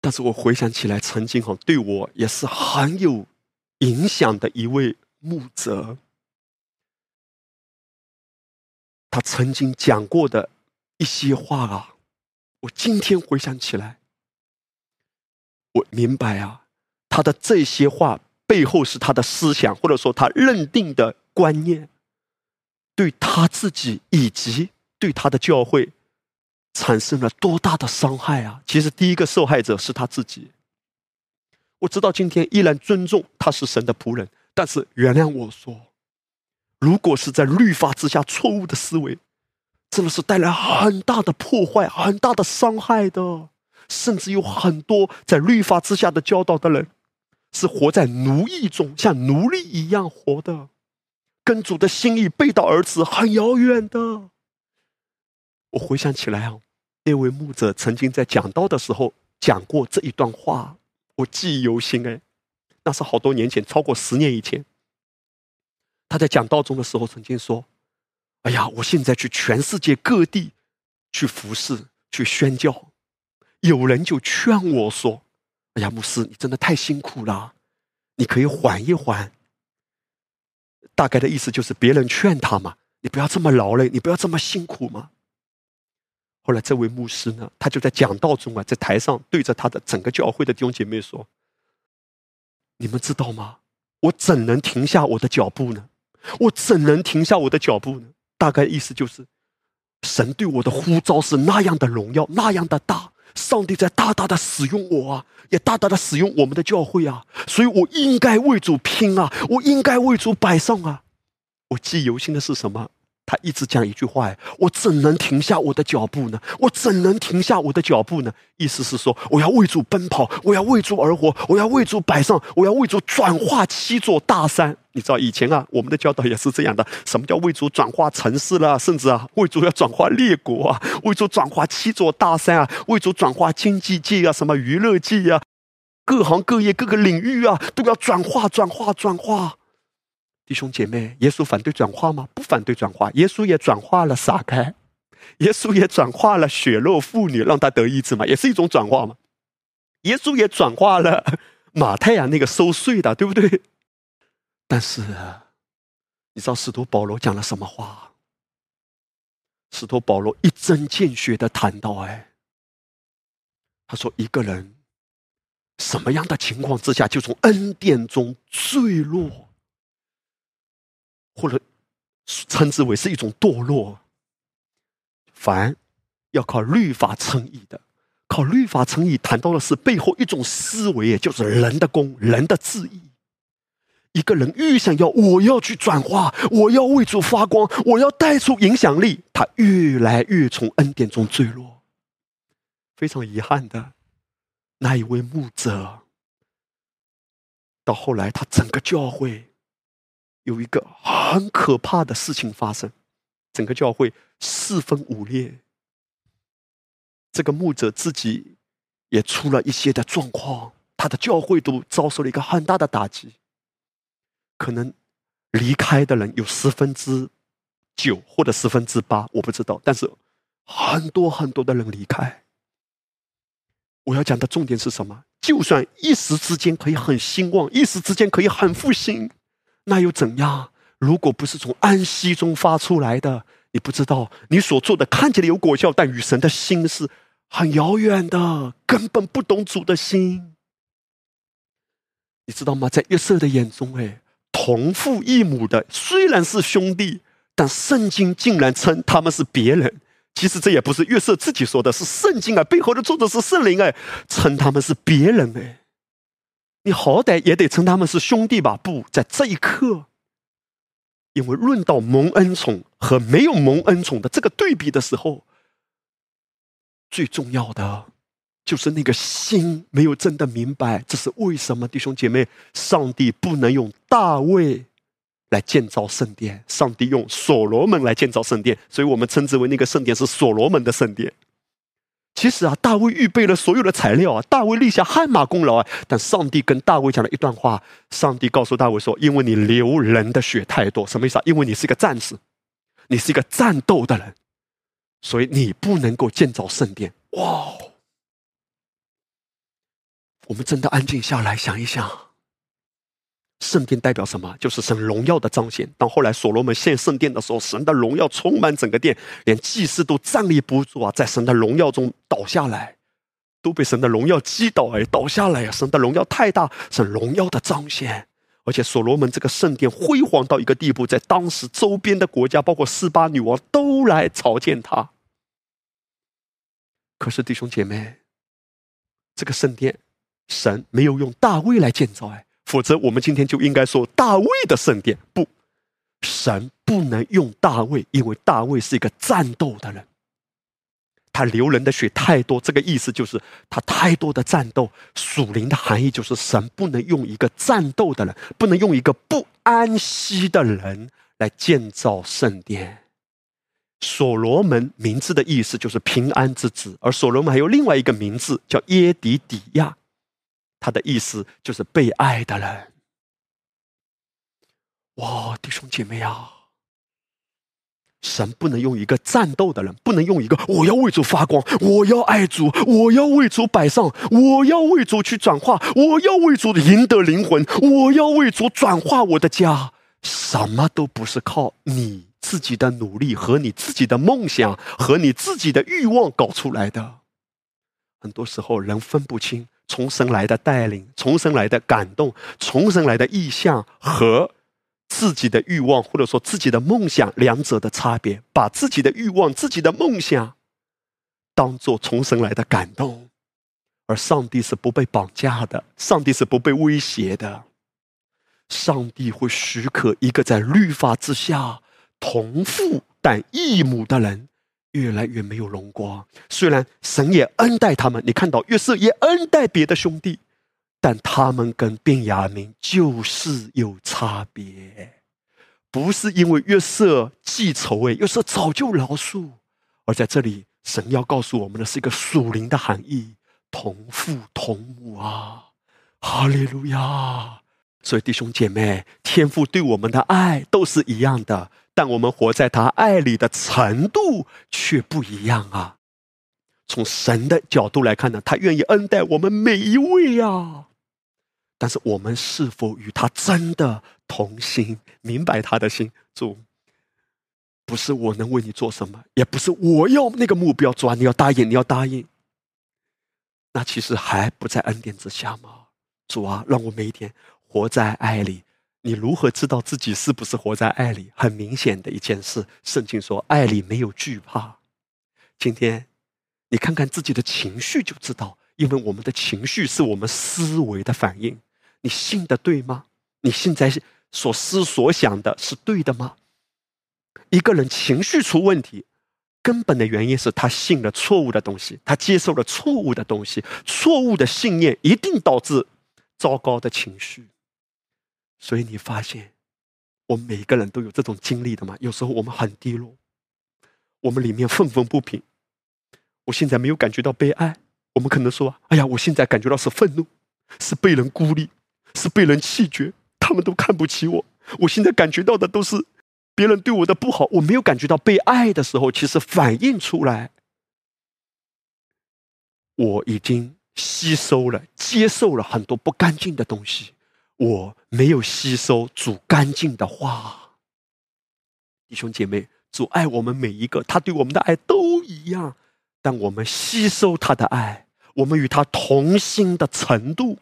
但是我回想起来，曾经哈对我也是很有影响的一位。穆泽，他曾经讲过的一些话啊，我今天回想起来，我明白啊，他的这些话背后是他的思想，或者说他认定的观念，对他自己以及对他的教会产生了多大的伤害啊！其实第一个受害者是他自己。我知道今天依然尊重他是神的仆人。但是原谅我说，如果是在律法之下错误的思维，真的是带来很大的破坏、很大的伤害的。甚至有很多在律法之下的教导的人，是活在奴役中，像奴隶一样活的，跟主的心意背道而驰，很遥远的。我回想起来啊，那位牧者曾经在讲道的时候讲过这一段话，我记忆犹新哎。那是好多年前，超过十年以前。他在讲道中的时候曾经说：“哎呀，我现在去全世界各地去服侍、去宣教，有人就劝我说：‘哎呀，牧师，你真的太辛苦了，你可以缓一缓。’大概的意思就是别人劝他嘛，你不要这么劳累，你不要这么辛苦嘛。后来这位牧师呢，他就在讲道中啊，在台上对着他的整个教会的弟兄姐妹说。”你们知道吗？我怎能停下我的脚步呢？我怎能停下我的脚步呢？大概意思就是，神对我的呼召是那样的荣耀，那样的大。上帝在大大的使用我啊，也大大的使用我们的教会啊，所以我应该为主拼啊，我应该为主摆上啊。我记忆犹新的是什么？他一直讲一句话：“我怎能停下我的脚步呢？我怎能停下我的脚步呢？”意思是说，我要为主奔跑，我要为主而活，我要为主摆上，我要为主转化七座大山。你知道以前啊，我们的教导也是这样的：什么叫为主转化城市了？甚至啊，为主要转化列国啊，为主转化七座大山啊，为主转化经济界啊，什么娱乐界啊，各行各业各个领域啊，都要转化、转化、转化。弟兄姐妹，耶稣反对转化吗？不反对转化，耶稣也转化了撒该，耶稣也转化了血肉妇女，让他得医治嘛，也是一种转化嘛。耶稣也转化了马太呀，那个收税的，对不对？但是，你知道使徒保罗讲了什么话？使徒保罗一针见血的谈到，哎，他说一个人什么样的情况之下，就从恩典中坠落。或者称之为是一种堕落。凡要靠律法称义的，靠律法称义，谈到的是背后一种思维，也就是人的功、人的智意。一个人越想要我要去转化，我要为主发光，我要带出影响力，他越来越从恩典中坠落。非常遗憾的，那一位牧者，到后来他整个教会。有一个很可怕的事情发生，整个教会四分五裂。这个牧者自己也出了一些的状况，他的教会都遭受了一个很大的打击。可能离开的人有十分之九或者十分之八，我不知道。但是很多很多的人离开。我要讲的重点是什么？就算一时之间可以很兴旺，一时之间可以很复兴。那又怎样？如果不是从安息中发出来的，你不知道你所做的看起来有果效，但与神的心是很遥远的，根本不懂主的心。你知道吗？在约瑟的眼中，哎，同父异母的虽然是兄弟，但圣经竟然称他们是别人。其实这也不是约瑟自己说的，是圣经啊，背后的作者是圣灵哎，称他们是别人哎。你好歹也得称他们是兄弟吧？不在这一刻，因为论到蒙恩宠和没有蒙恩宠的这个对比的时候，最重要的就是那个心没有真的明白，这是为什么？弟兄姐妹，上帝不能用大卫。来建造圣殿，上帝用所罗门来建造圣殿，所以我们称之为那个圣殿是所罗门的圣殿。其实啊，大卫预备了所有的材料啊，大卫立下汗马功劳啊。但上帝跟大卫讲了一段话，上帝告诉大卫说：“因为你流人的血太多，什么意思啊？因为你是一个战士，你是一个战斗的人，所以你不能够建造圣殿。”哇！我们真的安静下来想一想。圣殿代表什么？就是神荣耀的彰显。当后来所罗门建圣殿的时候，神的荣耀充满整个殿，连祭司都站立不住啊，在神的荣耀中倒下来，都被神的荣耀击倒哎，倒下来啊！神的荣耀太大，神荣耀的彰显。而且所罗门这个圣殿辉煌到一个地步，在当时周边的国家，包括斯巴女王都来朝见他。可是弟兄姐妹，这个圣殿，神没有用大卫来建造哎。否则，我们今天就应该说大卫的圣殿不，神不能用大卫，因为大卫是一个战斗的人，他流人的血太多。这个意思就是他太多的战斗。属灵的含义就是神不能用一个战斗的人，不能用一个不安息的人来建造圣殿。所罗门名字的意思就是平安之子，而所罗门还有另外一个名字叫耶底底亚。他的意思就是被爱的人。哇，弟兄姐妹啊，神不能用一个战斗的人，不能用一个我要为主发光，我要爱主，我要为主摆上，我要为主去转化，我要为主赢得灵魂，我要为主转化我的家。什么都不是靠你自己的努力和你自己的梦想和你自己的欲望搞出来的。很多时候，人分不清。重生来的带领，重生来的感动，重生来的意向和自己的欲望，或者说自己的梦想，两者的差别，把自己的欲望、自己的梦想当做重生来的感动，而上帝是不被绑架的，上帝是不被威胁的，上帝会许可一个在律法之下同父但异母的人。越来越没有荣光。虽然神也恩待他们，你看到约瑟也恩待别的兄弟，但他们跟便雅明就是有差别。不是因为约瑟记仇哎，约瑟早就饶恕。而在这里，神要告诉我们的是一个属灵的含义：同父同母啊！哈利路亚！所以弟兄姐妹，天父对我们的爱都是一样的。但我们活在他爱里的程度却不一样啊！从神的角度来看呢，他愿意恩待我们每一位呀。但是我们是否与他真的同心，明白他的心？主，不是我能为你做什么，也不是我要那个目标，主啊，你要答应，你要答应。那其实还不在恩典之下吗？主啊，让我每一天活在爱里。你如何知道自己是不是活在爱里？很明显的一件事，圣经说爱里没有惧怕。今天，你看看自己的情绪就知道，因为我们的情绪是我们思维的反应。你信的对吗？你现在所思所想的是对的吗？一个人情绪出问题，根本的原因是他信了错误的东西，他接受了错误的东西，错误的信念一定导致糟糕的情绪。所以你发现，我们每个人都有这种经历的嘛？有时候我们很低落，我们里面愤愤不平。我现在没有感觉到被爱，我们可能说：“哎呀，我现在感觉到是愤怒，是被人孤立，是被人弃绝，他们都看不起我。”我现在感觉到的都是别人对我的不好，我没有感觉到被爱的时候，其实反映出来，我已经吸收了、接受了很多不干净的东西。我没有吸收主干净的话，弟兄姐妹，主爱我们每一个，他对我们的爱都一样。但我们吸收他的爱，我们与他同心的程度，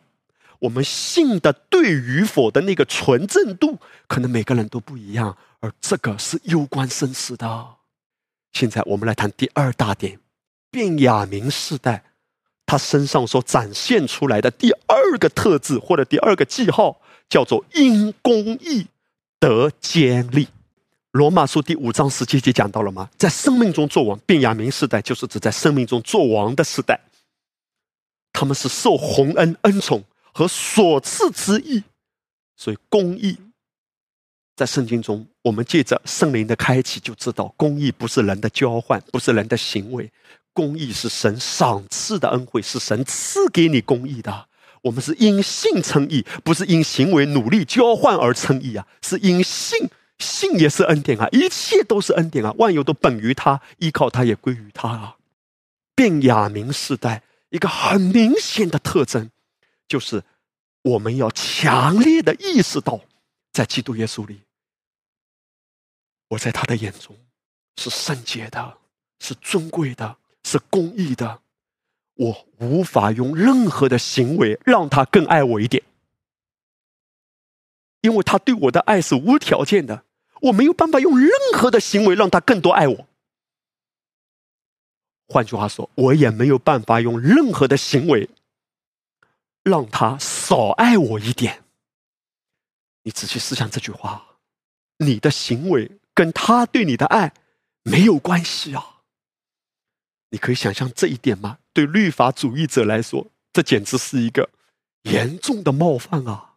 我们信的对与否的那个纯正度，可能每个人都不一样，而这个是攸关生死的。现在我们来谈第二大点，卞雅明世代，他身上所展现出来的第二个特质或者第二个记号，叫做因公义得坚立。罗马书第五章十七节讲到了吗？在生命中做王，卞雅明时代就是指在生命中做王的时代，他们是受洪恩恩宠。和所赐之意，所以公义在圣经中，我们借着圣灵的开启，就知道公义不是人的交换，不是人的行为，公义是神赏赐的恩惠，是神赐给你公义的。我们是因信称义，不是因行为努力交换而称义啊，是因信，信也是恩典啊，一切都是恩典啊，万有都本于他，依靠他也归于他啊。变雅明时代一个很明显的特征。就是我们要强烈的意识到，在基督耶稣里，我在他的眼中是圣洁的，是尊贵的，是公义的。我无法用任何的行为让他更爱我一点，因为他对我的爱是无条件的。我没有办法用任何的行为让他更多爱我。换句话说，我也没有办法用任何的行为。让他少爱我一点。你仔细思想这句话，你的行为跟他对你的爱没有关系啊！你可以想象这一点吗？对律法主义者来说，这简直是一个严重的冒犯啊！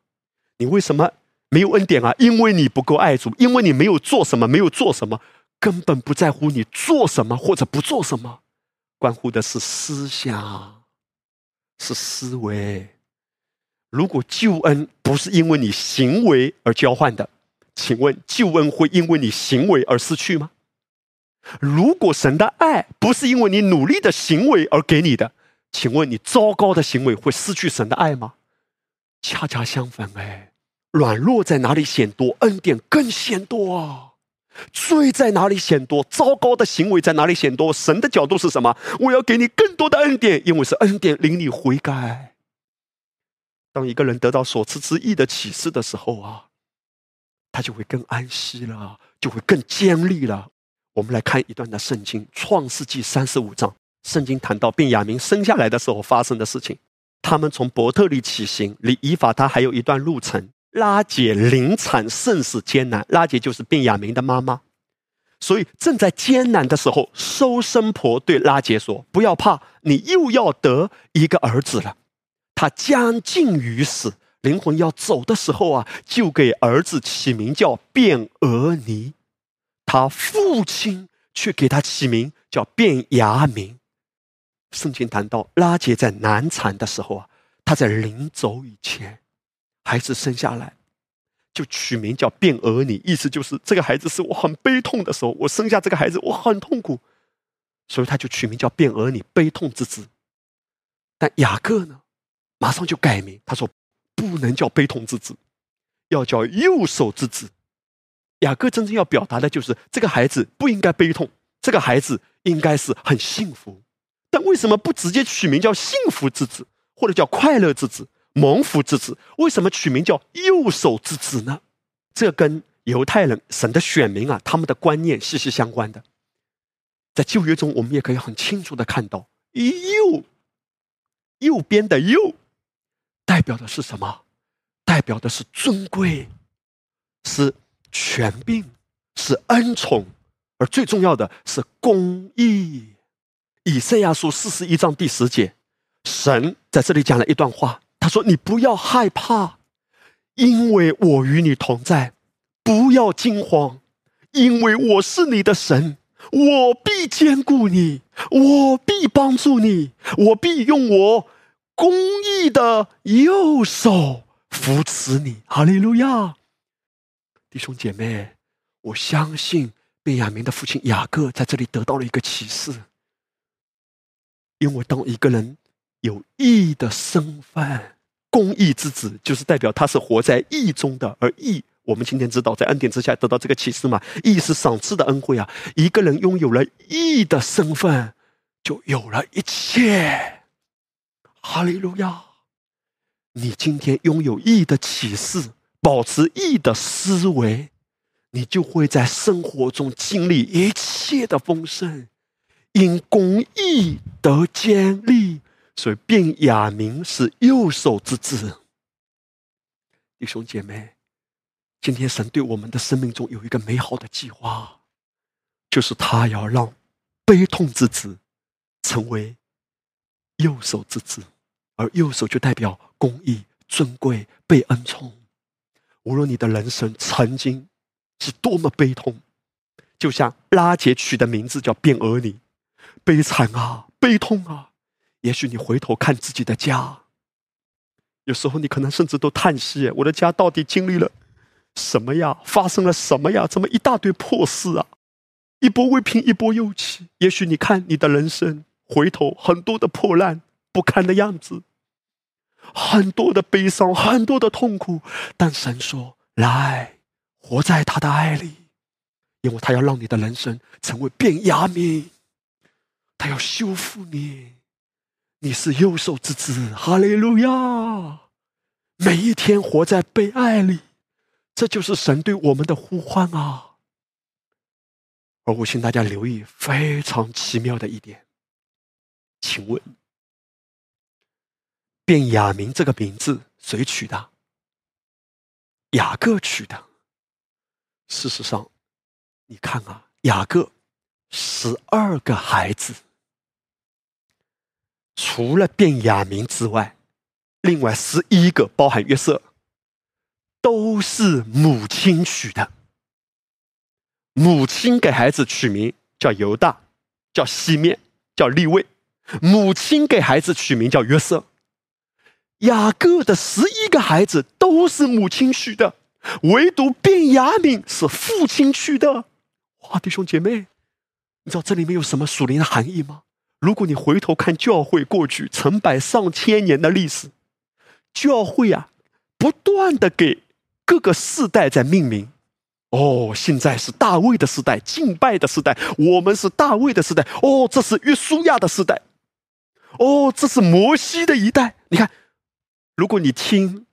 你为什么没有恩典啊？因为你不够爱主，因为你没有做什么，没有做什么，根本不在乎你做什么或者不做什么，关乎的是思想，是思维。如果救恩不是因为你行为而交换的，请问救恩会因为你行为而失去吗？如果神的爱不是因为你努力的行为而给你的，请问你糟糕的行为会失去神的爱吗？恰恰相反，哎，软弱在哪里显多，恩典更显多啊！罪在哪里显多，糟糕的行为在哪里显多？神的角度是什么？我要给你更多的恩典，因为是恩典领你悔改。当一个人得到所赐之意的启示的时候啊，他就会更安息了，就会更坚立了。我们来看一段的圣经，《创世纪》三十五章，圣经谈到便雅明生下来的时候发生的事情。他们从伯特利起行，离以法他还有一段路程。拉姐临产甚是艰难，拉姐就是便雅明的妈妈，所以正在艰难的时候，收生婆对拉姐说：“不要怕，你又要得一个儿子了。”他将近于死，灵魂要走的时候啊，就给儿子起名叫卞俄尼，他父亲却给他起名叫卞雅明。圣经谈到拉杰在难产的时候啊，他在临走以前，孩子生下来就取名叫卞俄尼，意思就是这个孩子是我很悲痛的时候，我生下这个孩子我很痛苦，所以他就取名叫卞俄尼，悲痛之子。但雅各呢？马上就改名，他说：“不能叫悲痛之子，要叫右手之子。”雅各真正要表达的就是，这个孩子不应该悲痛，这个孩子应该是很幸福。但为什么不直接取名叫幸福之子，或者叫快乐之子、蒙福之子？为什么取名叫右手之子呢？这跟犹太人神的选民啊，他们的观念息息相关的。在旧约中，我们也可以很清楚的看到，右右边的右。代表的是什么？代表的是尊贵，是权柄，是恩宠，而最重要的是公义。以赛亚书四十一章第十节，神在这里讲了一段话，他说：“你不要害怕，因为我与你同在；不要惊慌，因为我是你的神，我必兼顾你，我必帮助你，我必用我。”公义的右手扶持你，哈利路亚！弟兄姐妹，我相信贝亚明的父亲雅各在这里得到了一个启示，因为当一个人有义的身份，公义之子，就是代表他是活在义中的。而义，我们今天知道，在恩典之下得到这个启示嘛？义是赏赐的恩惠啊！一个人拥有了义的身份，就有了一切。哈利路亚！你今天拥有义的启示，保持义的思维，你就会在生活中经历一切的丰盛，因公义得坚立。所以，变雅明是右手之子。弟兄姐妹，今天神对我们的生命中有一个美好的计划，就是他要让悲痛之子成为右手之子，而右手就代表公义、尊贵、被恩宠。无论你的人生曾经是多么悲痛，就像拉杰取的名字叫变俄尼，悲惨啊，悲痛啊。也许你回头看自己的家，有时候你可能甚至都叹息：我的家到底经历了什么呀？发生了什么呀？怎么一大堆破事啊？一波未平，一波又起。也许你看你的人生，回头很多的破烂不堪的样子，很多的悲伤，很多的痛苦。但神说：“来，活在他的爱里，因为他要让你的人生成为变雅明，他要修复你。”你是右手之子，哈利路亚！每一天活在被爱里，这就是神对我们的呼唤啊！而我请大家留意非常奇妙的一点，请问，卞雅明这个名字谁取的？雅各取的。事实上，你看啊，雅各十二个孩子。除了卞雅明之外，另外十一个包含约瑟，都是母亲取的。母亲给孩子取名叫犹大，叫西面，叫利位。母亲给孩子取名叫约瑟。雅各的十一个孩子都是母亲取的，唯独卞雅明是父亲取的。哇，弟兄姐妹，你知道这里面有什么属灵的含义吗？如果你回头看教会过去成百上千年的历史，教会啊，不断的给各个世代在命名。哦，现在是大卫的时代，敬拜的时代，我们是大卫的时代。哦，这是约书亚的时代。哦，这是摩西的一代。你看，如果你听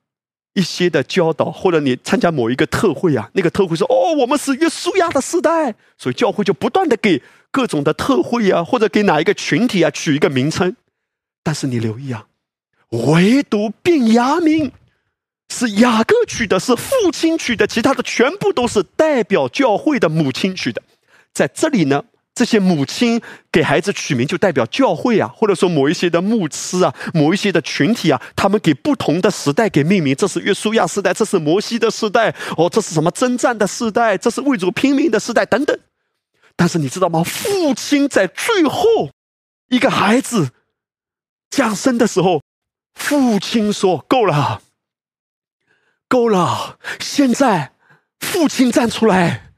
一些的教导，或者你参加某一个特会啊，那个特会说：“哦，我们是约书亚的时代。”所以教会就不断的给。各种的特会啊，或者给哪一个群体啊取一个名称，但是你留意啊，唯独卞雅明是雅各取的，是父亲取的，其他的全部都是代表教会的母亲取的。在这里呢，这些母亲给孩子取名就代表教会啊，或者说某一些的牧师啊，某一些的群体啊，他们给不同的时代给命名，这是约书亚时代，这是摩西的时代，哦，这是什么征战的时代，这是为主拼命的时代，等等。但是你知道吗？父亲在最后一个孩子降生的时候，父亲说：“够了，够了！现在父亲站出来，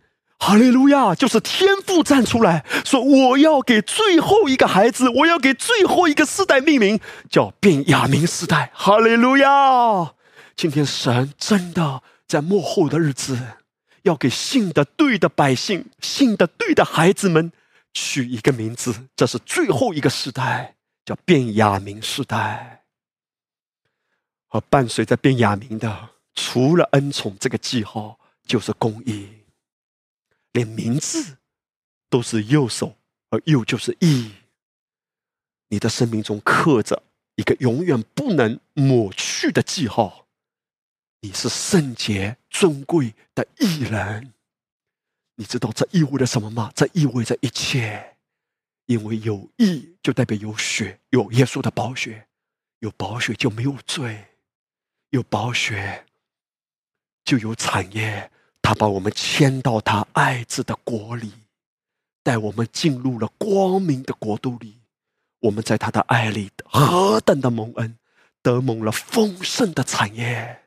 哈利路亚！就是天父站出来说：我要给最后一个孩子，我要给最后一个世代命名，叫变雅明时代，哈利路亚！今天神真的在幕后的日子。”要给信的对的百姓、信的对的孩子们取一个名字，这是最后一个时代，叫变雅明时代。而伴随着变雅明的，除了恩宠这个记号，就是公义。连名字都是右手，而右就是义。你的生命中刻着一个永远不能抹去的记号。你是圣洁尊贵的艺人，你知道这意味着什么吗？这意味着一切，因为有义就代表有血，有耶稣的宝血，有宝血就没有罪，有宝血就有产业。他把我们迁到他爱子的国里，带我们进入了光明的国度里。我们在他的爱里何等的蒙恩，得蒙了丰盛的产业。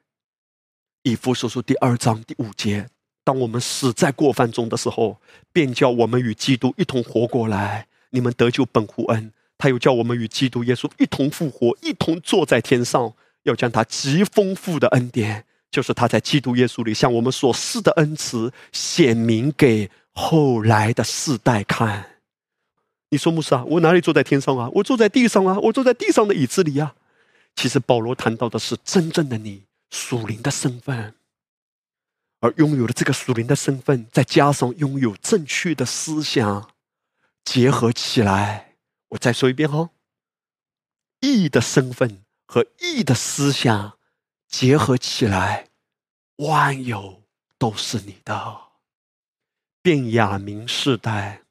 以弗所书第二章第五节：当我们死在过犯中的时候，便叫我们与基督一同活过来。你们得救本乎恩，他又叫我们与基督耶稣一同复活，一同坐在天上，要将他极丰富的恩典，就是他在基督耶稣里向我们所示的恩慈，显明给后来的世代看。你说牧师啊，我哪里坐在天上啊？我坐在地上啊！我坐在地上的椅子里啊！其实保罗谈到的是真正的你属灵的身份，而拥有了这个属灵的身份，再加上拥有正确的思想，结合起来，我再说一遍哈，义的身份和义的思想结合起来，万有都是你的。变雅明世代，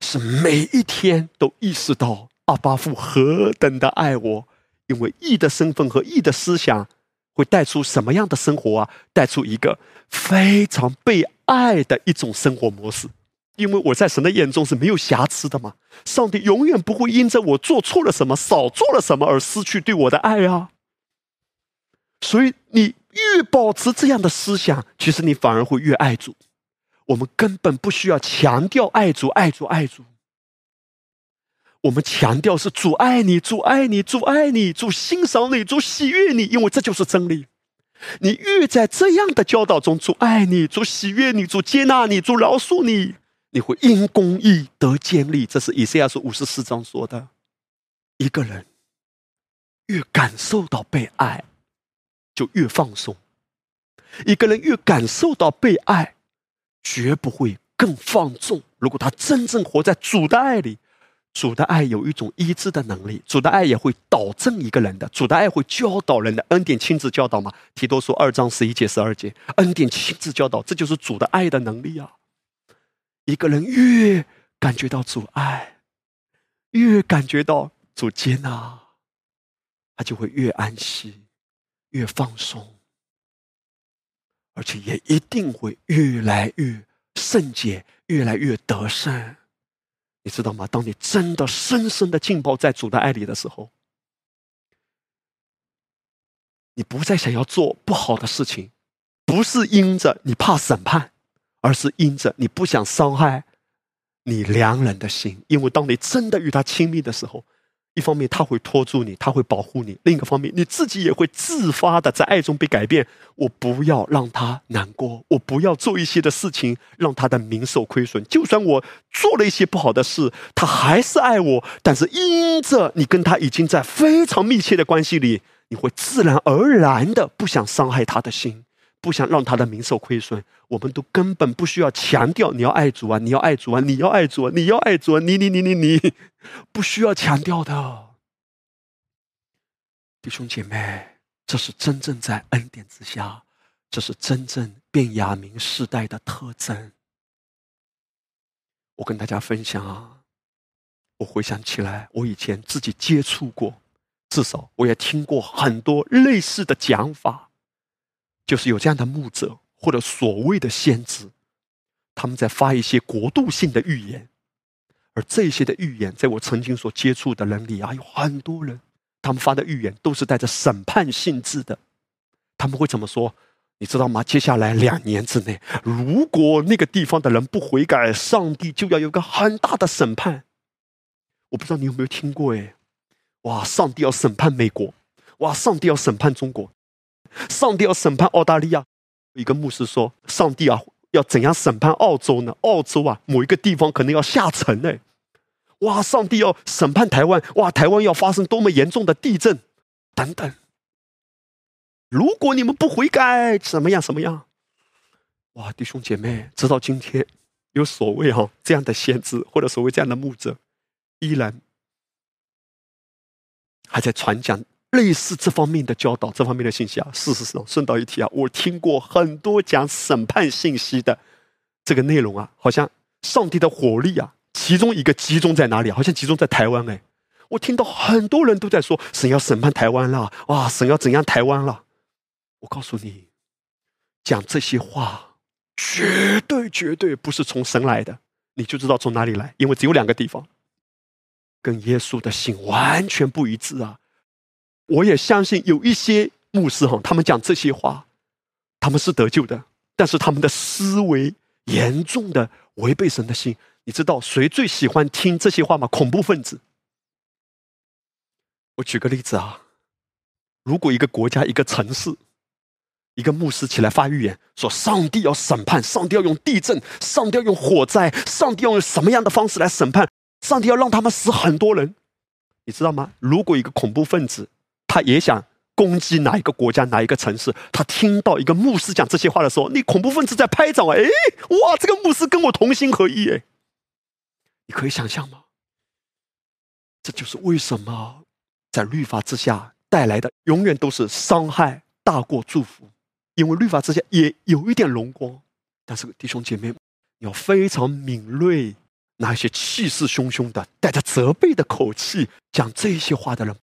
是每一天都意识到阿巴父何等的爱我。因为义的身份和义的思想，会带出什么样的生活啊？带出一个非常被爱的一种生活模式。因为我在神的眼中是没有瑕疵的嘛，上帝永远不会因着我做错了什么、少做了什么而失去对我的爱啊。所以你越保持这样的思想，其实你反而会越爱主。我们根本不需要强调爱主、爱主、爱主。我们强调是主爱你，主爱你，主爱你，主欣赏你，主喜悦你，因为这就是真理。你越在这样的教导中，主爱你，主喜悦你，主接纳你，主饶恕你，你会因公义得建立。这是以赛亚书五十四章说的。一个人越感受到被爱，就越放松；一个人越感受到被爱，绝不会更放纵。如果他真正活在主的爱里。主的爱有一种医治的能力，主的爱也会导正一个人的，主的爱会教导人的。恩典亲自教导嘛？提多书二章十一节、十二节，恩典亲自教导，这就是主的爱的能力啊！一个人越感觉到主爱，越感觉到主接纳，他就会越安息，越放松，而且也一定会越来越圣洁，越来越得胜。你知道吗？当你真的深深的浸泡在主的爱里的时候，你不再想要做不好的事情，不是因着你怕审判，而是因着你不想伤害你良人的心。因为当你真的与他亲密的时候。一方面他会拖住你，他会保护你；另一个方面，你自己也会自发的在爱中被改变。我不要让他难过，我不要做一些的事情让他的名受亏损。就算我做了一些不好的事，他还是爱我。但是因着你跟他已经在非常密切的关系里，你会自然而然的不想伤害他的心。不想让他的名受亏损，我们都根本不需要强调你要爱主啊，你要爱主啊，你要爱主啊，你要爱主啊，你你你你你，不需要强调的，弟兄姐妹，这是真正在恩典之下，这是真正变雅明时代的特征。我跟大家分享啊，我回想起来，我以前自己接触过，至少我也听过很多类似的讲法。就是有这样的牧者或者所谓的先知，他们在发一些国度性的预言，而这些的预言，在我曾经所接触的人里啊，有很多人，他们发的预言都是带着审判性质的。他们会怎么说？你知道吗？接下来两年之内，如果那个地方的人不悔改，上帝就要有个很大的审判。我不知道你有没有听过？哎，哇，上帝要审判美国，哇，上帝要审判中国。上帝要审判澳大利亚，一个牧师说：“上帝啊，要怎样审判澳洲呢？澳洲啊，某一个地方可能要下沉呢。哇，上帝要审判台湾，哇，台湾要发生多么严重的地震，等等。如果你们不悔改，怎么样？什么样？哇，弟兄姐妹，直到今天，有所谓哈这样的先知，或者所谓这样的牧者，依然还在传讲。”类似这方面的教导，这方面的信息啊。事实上，顺道一提啊，我听过很多讲审判信息的这个内容啊，好像上帝的火力啊，其中一个集中在哪里？好像集中在台湾哎。我听到很多人都在说，神要审判台湾了，哇，神要怎样台湾了？我告诉你，讲这些话绝对绝对不是从神来的，你就知道从哪里来，因为只有两个地方跟耶稣的心完全不一致啊。我也相信有一些牧师哈，他们讲这些话，他们是得救的，但是他们的思维严重的违背神的心。你知道谁最喜欢听这些话吗？恐怖分子。我举个例子啊，如果一个国家、一个城市，一个牧师起来发预言，说上帝要审判，上帝要用地震，上帝要用火灾，上帝要用什么样的方式来审判？上帝要让他们死很多人，你知道吗？如果一个恐怖分子。他也想攻击哪一个国家、哪一个城市。他听到一个牧师讲这些话的时候，那恐怖分子在拍掌，哎，哇，这个牧师跟我同心合意，哎，你可以想象吗？这就是为什么在律法之下带来的永远都是伤害大过祝福，因为律法之下也有一点荣光。但是弟兄姐妹，要非常敏锐，那些气势汹汹的、带着责备的口气讲这些话的人，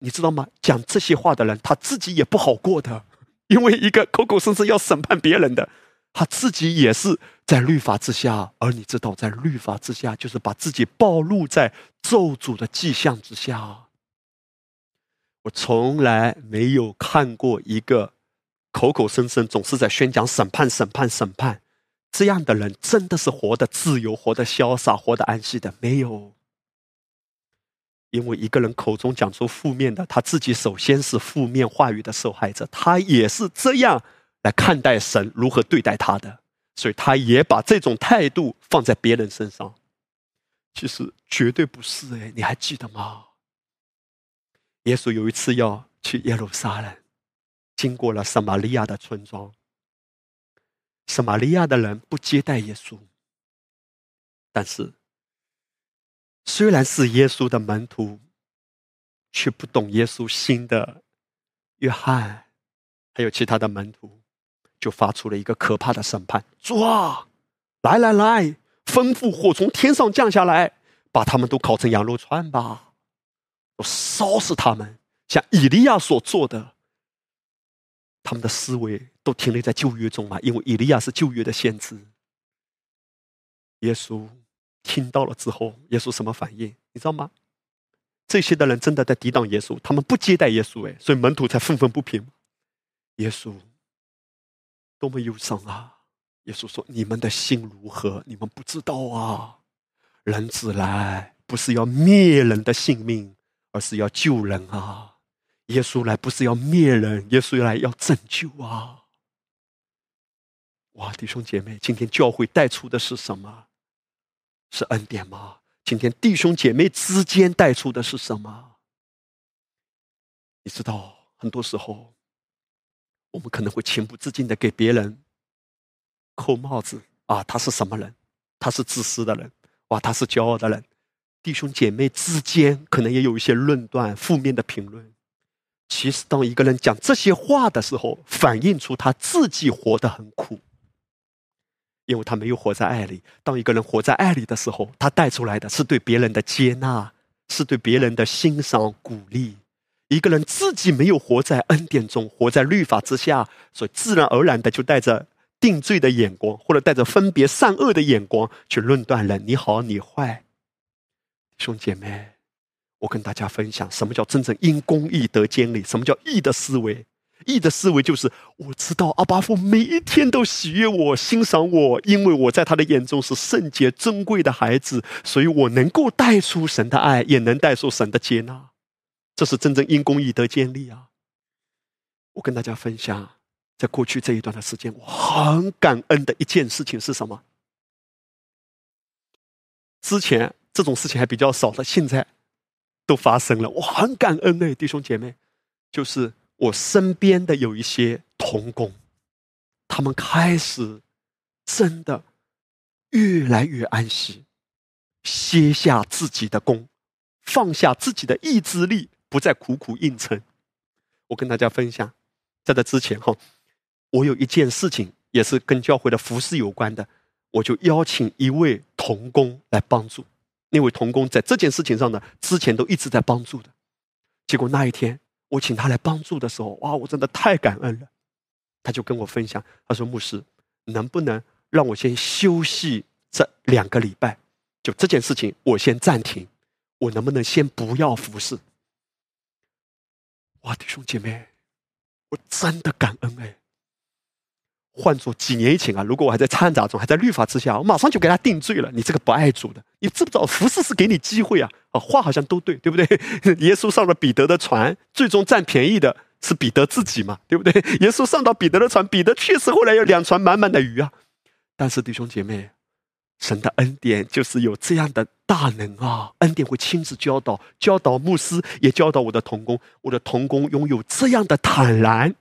你知道吗？讲这些话的人，他自己也不好过的，因为一个口口声声要审判别人的，他自己也是在律法之下。而你知道，在律法之下，就是把自己暴露在咒诅的迹象之下。我从来没有看过一个。口口声声总是在宣讲审判、审判、审判，这样的人真的是活得自由、活得潇洒、活得安息的？没有，因为一个人口中讲出负面的，他自己首先是负面话语的受害者，他也是这样来看待神如何对待他的，所以他也把这种态度放在别人身上。其实绝对不是哎，你还记得吗？耶稣有一次要去耶路撒冷。经过了撒玛利亚的村庄，撒玛利亚的人不接待耶稣。但是，虽然是耶稣的门徒，却不懂耶稣心的约翰，还有其他的门徒，就发出了一个可怕的审判：主啊，来来来，吩咐火从天上降下来，把他们都烤成羊肉串吧，我烧死他们，像以利亚所做的。他们的思维都停留在旧约中嘛？因为以利亚是旧约的先知。耶稣听到了之后，耶稣什么反应？你知道吗？这些的人真的在抵挡耶稣，他们不接待耶稣，哎，所以门徒才愤愤不平。耶稣多么忧伤啊！耶稣说：“你们的心如何？你们不知道啊！人子来不是要灭人的性命，而是要救人啊！”耶稣来不是要灭人，耶稣来要拯救啊！哇，弟兄姐妹，今天教会带出的是什么？是恩典吗？今天弟兄姐妹之间带出的是什么？你知道，很多时候我们可能会情不自禁的给别人扣帽子啊，他是什么人？他是自私的人，哇，他是骄傲的人。弟兄姐妹之间可能也有一些论断、负面的评论。其实，当一个人讲这些话的时候，反映出他自己活得很苦，因为他没有活在爱里。当一个人活在爱里的时候，他带出来的是对别人的接纳，是对别人的欣赏、鼓励。一个人自己没有活在恩典中，活在律法之下，所以自然而然的就带着定罪的眼光，或者带着分别善恶的眼光去论断人：你好，你坏，弟兄姐妹。我跟大家分享，什么叫真正因公义得监理？什么叫义的思维？义的思维就是我知道阿巴父每一天都喜悦我、欣赏我，因为我在他的眼中是圣洁珍贵的孩子，所以我能够带出神的爱，也能带出神的接纳。这是真正因公义得建立啊！我跟大家分享，在过去这一段的时间，我很感恩的一件事情是什么？之前这种事情还比较少的，现在。都发生了，我很感恩呢，弟兄姐妹，就是我身边的有一些童工，他们开始真的越来越安息，歇下自己的功，放下自己的意志力，不再苦苦硬撑。我跟大家分享，在这之前哈，我有一件事情也是跟教会的服饰有关的，我就邀请一位童工来帮助。那位童工在这件事情上呢，之前都一直在帮助的，结果那一天我请他来帮助的时候，哇，我真的太感恩了。他就跟我分享，他说：“牧师，能不能让我先休息这两个礼拜？就这件事情，我先暂停，我能不能先不要服侍？”哇，弟兄姐妹，我真的感恩哎。换做几年以前啊，如果我还在掺杂中，还在律法之下，我马上就给他定罪了。你这个不爱主的，你知不知道服侍是给你机会啊？啊，话好像都对，对不对？耶稣上了彼得的船，最终占便宜的是彼得自己嘛，对不对？耶稣上到彼得的船，彼得确实后来有两船满满的鱼啊。但是弟兄姐妹，神的恩典就是有这样的大能啊！恩典会亲自教导，教导牧师，也教导我的童工。我的童工拥有这样的坦然。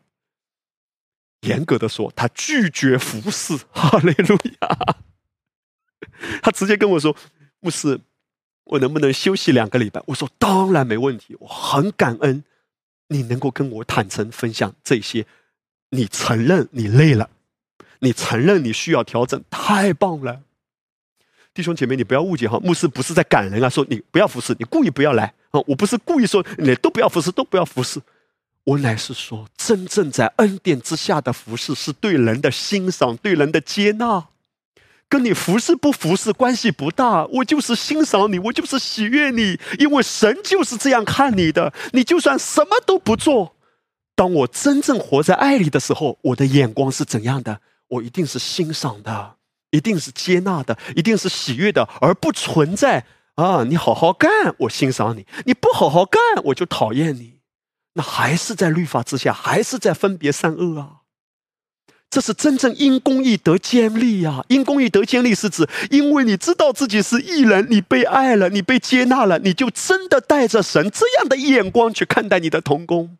严格的说，他拒绝服侍。哈利路亚！他直接跟我说：“牧师，我能不能休息两个礼拜？”我说：“当然没问题，我很感恩你能够跟我坦诚分享这些。你承认你累了，你承认你需要调整，太棒了。”弟兄姐妹，你不要误解哈，牧师不是在赶人啊，说你不要服侍，你故意不要来啊，我不是故意说你都不要服侍，都不要服侍，我乃是说，真正在恩典之下的服侍，是对人的欣赏，对人的接纳，跟你服侍不服侍关系不大，我就是欣赏你，我就是喜悦你，因为神就是这样看你的，你就算什么都不做，当我真正活在爱里的时候，我的眼光是怎样的？我一定是欣赏的。一定是接纳的，一定是喜悦的，而不存在啊！你好好干，我欣赏你；你不好好干，我就讨厌你。还是在律法之下，还是在分别善恶啊！这是真正因公义得坚立呀！因公义得坚立是指，因为你知道自己是义人，你被爱了，你被接纳了，你就真的带着神这样的眼光去看待你的童工。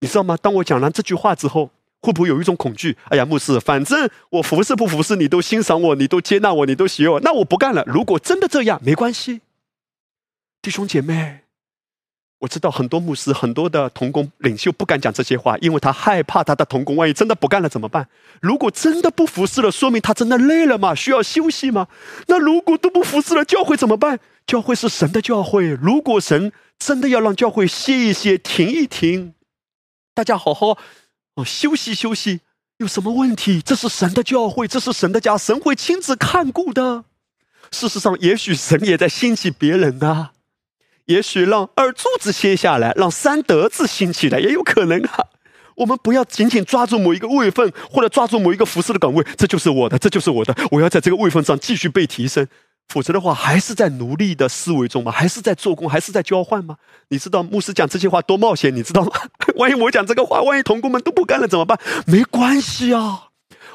你知道吗？当我讲完这句话之后。会不会有一种恐惧？哎呀，牧师，反正我服侍不服侍，你都欣赏我，你都接纳我，你都喜悦我，那我不干了。如果真的这样，没关系，弟兄姐妹，我知道很多牧师、很多的童工领袖不敢讲这些话，因为他害怕他的童工万一真的不干了怎么办？如果真的不服侍了，说明他真的累了嘛？需要休息吗？那如果都不服侍了，教会怎么办？教会是神的教会，如果神真的要让教会歇一歇、停一停，大家好好。哦，休息休息，有什么问题？这是神的教会，这是神的家，神会亲自看顾的。事实上，也许神也在兴起别人啊，也许让二柱子歇下来，让三德子兴起来，也有可能啊。我们不要紧紧抓住某一个位份，或者抓住某一个服饰的岗位，这就是我的，这就是我的，我要在这个位份上继续被提升。否则的话，还是在奴隶的思维中吗？还是在做工？还是在交换吗？你知道牧师讲这些话多冒险，你知道吗？万一我讲这个话，万一同工们都不干了怎么办？没关系啊，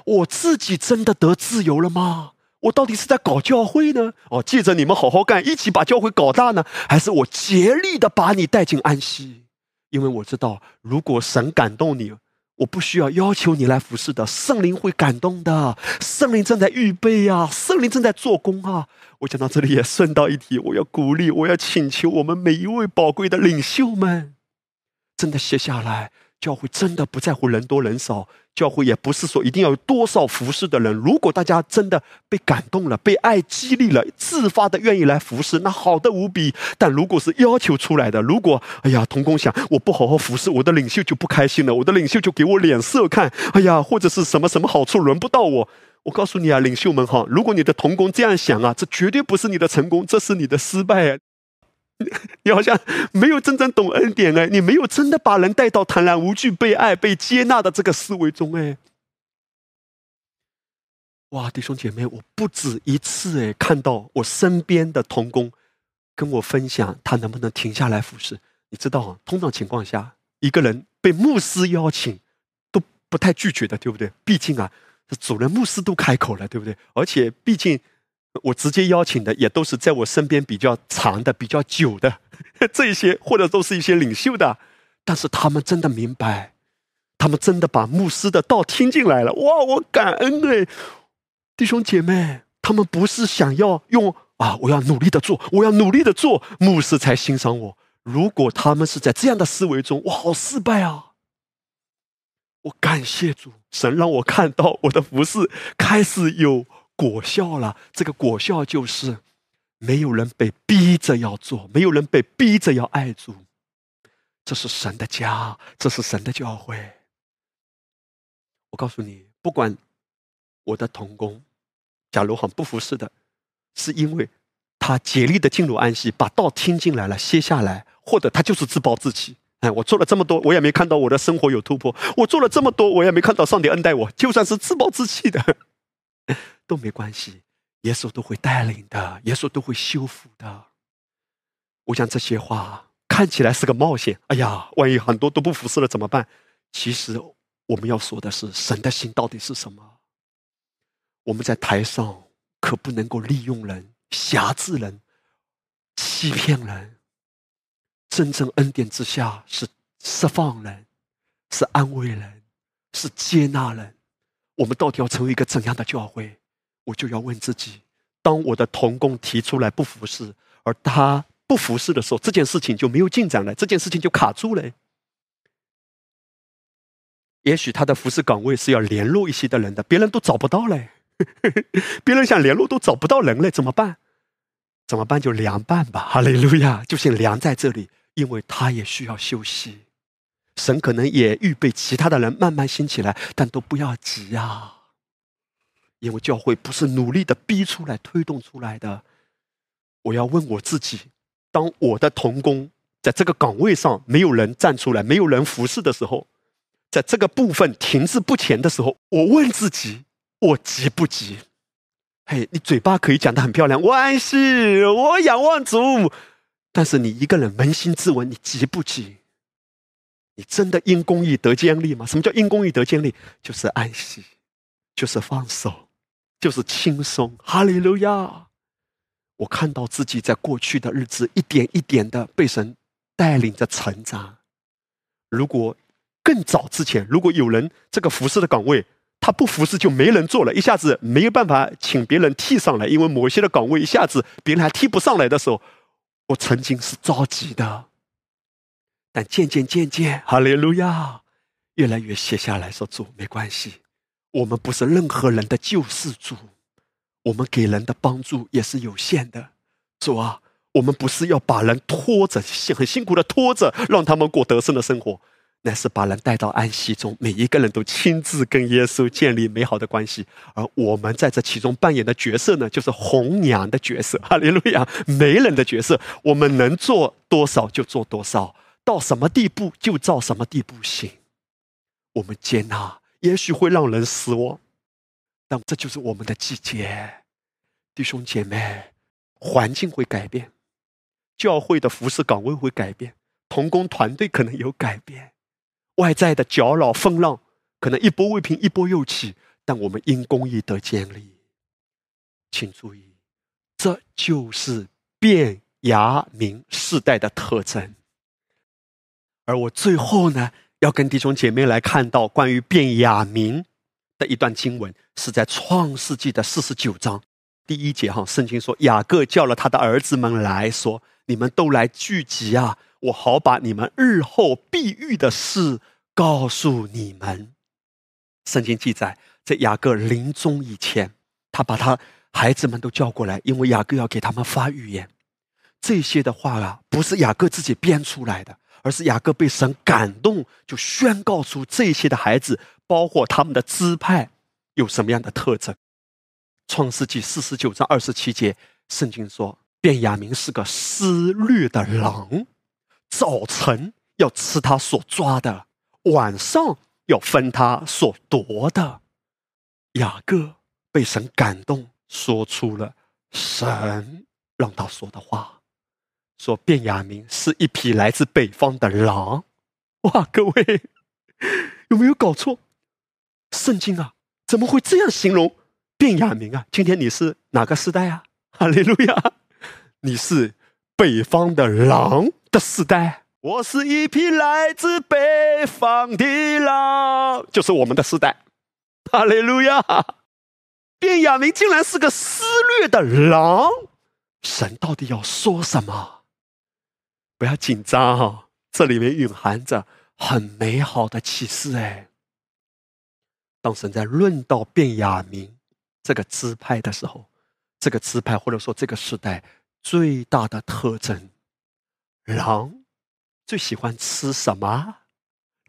我自己真的得自由了吗？我到底是在搞教会呢？哦，借着你们好好干，一起把教会搞大呢？还是我竭力的把你带进安息？因为我知道，如果神感动你。我不需要要求你来服侍的，圣灵会感动的，圣灵正在预备呀，圣灵正在做工啊。我讲到这里也顺道一提，我要鼓励，我要请求我们每一位宝贵的领袖们，真的写下来。教会真的不在乎人多人少，教会也不是说一定要有多少服侍的人。如果大家真的被感动了，被爱激励了，自发的愿意来服侍，那好的无比。但如果是要求出来的，如果哎呀，童工想我不好好服侍，我的领袖就不开心了，我的领袖就给我脸色看。哎呀，或者是什么什么好处轮不到我，我告诉你啊，领袖们哈，如果你的童工这样想啊，这绝对不是你的成功，这是你的失败。你好像没有真正懂恩典哎，你没有真的把人带到坦然无惧、被爱、被接纳的这个思维中哎。哇，弟兄姐妹，我不止一次哎，看到我身边的童工跟我分享，他能不能停下来服侍？你知道啊，通常情况下，一个人被牧师邀请都不太拒绝的，对不对？毕竟啊，主人牧师都开口了，对不对？而且毕竟。我直接邀请的也都是在我身边比较长的、比较久的 这些，或者都是一些领袖的，但是他们真的明白，他们真的把牧师的道听进来了。哇，我感恩哎，弟兄姐妹，他们不是想要用啊，我要努力的做，我要努力的做，牧师才欣赏我。如果他们是在这样的思维中，我，好失败啊！我感谢主，神让我看到我的服饰开始有。果效了，这个果效就是没有人被逼着要做，没有人被逼着要爱主。这是神的家，这是神的教会。我告诉你，不管我的童工，假如很不服侍的，是因为他竭力的进入安息，把道听进来了，歇下来，或者他就是自暴自弃。哎，我做了这么多，我也没看到我的生活有突破。我做了这么多，我也没看到上帝恩待我。就算是自暴自弃的。都没关系，耶稣都会带领的，耶稣都会修复的。我讲这些话看起来是个冒险，哎呀，万一很多都不服侍了怎么办？其实我们要说的是，神的心到底是什么？我们在台上可不能够利用人、辖制人、欺骗人。真正恩典之下是释放人，是安慰人，是接纳人。我们到底要成为一个怎样的教会？我就要问自己：当我的同工提出来不服侍，而他不服侍的时候，这件事情就没有进展了，这件事情就卡住了。也许他的服侍岗位是要联络一些的人的，别人都找不到嘞，别人想联络都找不到人嘞，怎么办？怎么办？就凉拌吧，哈利路亚，就先凉在这里，因为他也需要休息。神可能也预备其他的人慢慢兴起来，但都不要急呀，因为教会不是努力的逼出来、推动出来的。我要问我自己：当我的童工在这个岗位上没有人站出来、没有人服侍的时候，在这个部分停滞不前的时候，我问自己：我急不急？嘿，你嘴巴可以讲的很漂亮，万喜，我仰望主，但是你一个人扪心自问，你急不急？你真的因公义得坚立吗？什么叫因公义得坚立？就是安息，就是放手，就是轻松。哈利路亚！我看到自己在过去的日子一点一点的被神带领着成长。如果更早之前，如果有人这个服侍的岗位他不服侍，就没人做了，一下子没有办法请别人替上来，因为某些的岗位一下子别人还替不上来的时候，我曾经是着急的。但渐渐渐渐，哈利路亚，越来越写下来说：“主没关系，我们不是任何人的救世主，我们给人的帮助也是有限的。主啊，我们不是要把人拖着，很辛苦的拖着，让他们过得胜的生活，乃是把人带到安息中，每一个人都亲自跟耶稣建立美好的关系。而我们在这其中扮演的角色呢，就是红娘的角色，哈利路亚，媒人的角色。我们能做多少就做多少。”到什么地步就照什么地步行，我们接纳，也许会让人失望，但这就是我们的季节。弟兄姐妹，环境会改变，教会的服饰岗位会改变，同工团队可能有改变，外在的搅扰风浪可能一波未平一波又起，但我们因公义得建立。请注意，这就是变雅明世代的特征。而我最后呢，要跟弟兄姐妹来看到关于变雅民的一段经文，是在创世纪的四十九章第一节哈。圣经说，雅各叫了他的儿子们来说：“你们都来聚集啊，我好把你们日后必遇的事告诉你们。”圣经记载，在雅各临终以前，他把他孩子们都叫过来，因为雅各要给他们发预言。这些的话啊，不是雅各自己编出来的。而是雅各被神感动，就宣告出这些的孩子，包括他们的支派有什么样的特征。创世纪四十九章二十七节，圣经说：“便雅明是个思虑的狼，早晨要吃他所抓的，晚上要分他所夺的。”雅各被神感动，说出了神让他说的话。说卞雅明是一匹来自北方的狼，哇！各位 有没有搞错？圣经啊，怎么会这样形容卞雅明啊？今天你是哪个时代啊？哈利路亚！你是北方的狼的时代。我是一匹来自北方的狼，就是我们的时代。哈利路亚！卞雅明竟然是个撕裂的狼，神到底要说什么？不要紧张哈，这里面蕴含着很美好的启示哎。当神在论到变雅明这个支派的时候，这个支派或者说这个时代最大的特征，狼最喜欢吃什么？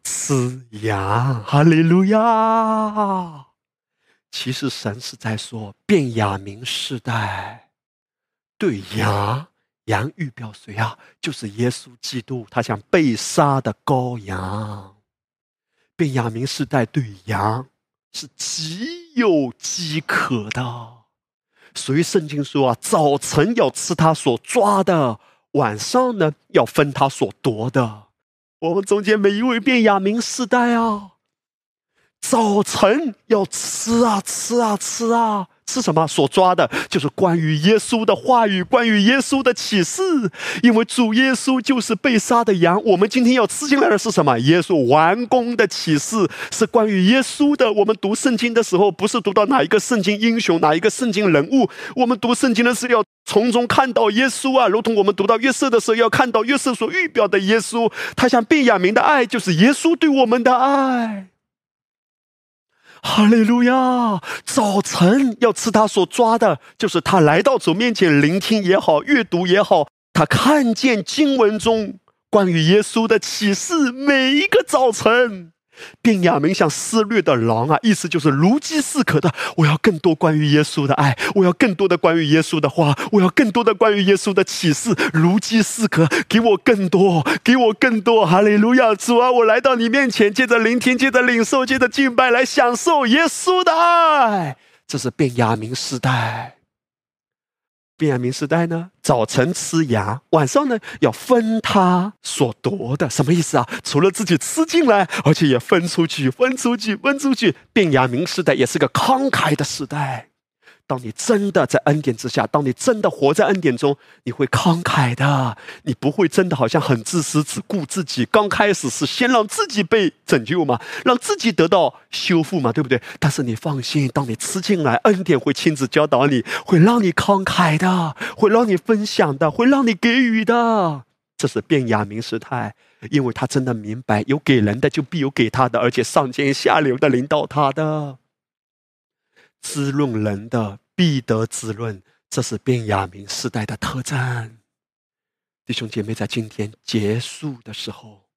吃羊。哈利路亚！其实神是在说变雅明时代对羊。羊预表谁啊？就是耶稣基督，他像被杀的羔羊。便雅明世代对羊是极有饥渴的，所以圣经说啊，早晨要吃他所抓的，晚上呢要分他所夺的。我们中间每一位便雅明世代啊，早晨要吃啊吃啊吃啊。是什么？所抓的就是关于耶稣的话语，关于耶稣的启示。因为主耶稣就是被杀的羊。我们今天要吃进来的是什么？耶稣完工的启示，是关于耶稣的。我们读圣经的时候，不是读到哪一个圣经英雄，哪一个圣经人物。我们读圣经的是要从中看到耶稣啊，如同我们读到约瑟的时候，要看到约瑟所预表的耶稣。他像便雅明的爱，就是耶稣对我们的爱。哈利路亚！早晨要吃他所抓的，就是他来到主面前聆听也好，阅读也好，他看见经文中关于耶稣的启示。每一个早晨。便雅明像撕裂的狼啊，意思就是如饥似渴的。我要更多关于耶稣的爱，我要更多的关于耶稣的话，我要更多的关于耶稣的启示。如饥似渴，给我更多，给我更多。哈利路亚！主啊，我来到你面前，借着聆听，借着领受，借着敬拜，来享受耶稣的爱。这是便雅明时代。便雅明时代呢，早晨吃牙，晚上呢要分他所夺的，什么意思啊？除了自己吃进来，而且也分出去，分出去，分出去。便雅明时代也是个慷慨的时代。当你真的在恩典之下，当你真的活在恩典中，你会慷慨的。你不会真的好像很自私，只顾自己。刚开始是先让自己被拯救嘛，让自己得到修复嘛，对不对？但是你放心，当你吃进来，恩典会亲自教导你，会让你慷慨的，会让你分享的，会让你给予的。这是变雅明时态，因为他真的明白，有给人的就必有给他的，而且上尖下流的领导他的。滋润人的必得滋润，这是变雅明时代的特征。弟兄姐妹，在今天结束的时候，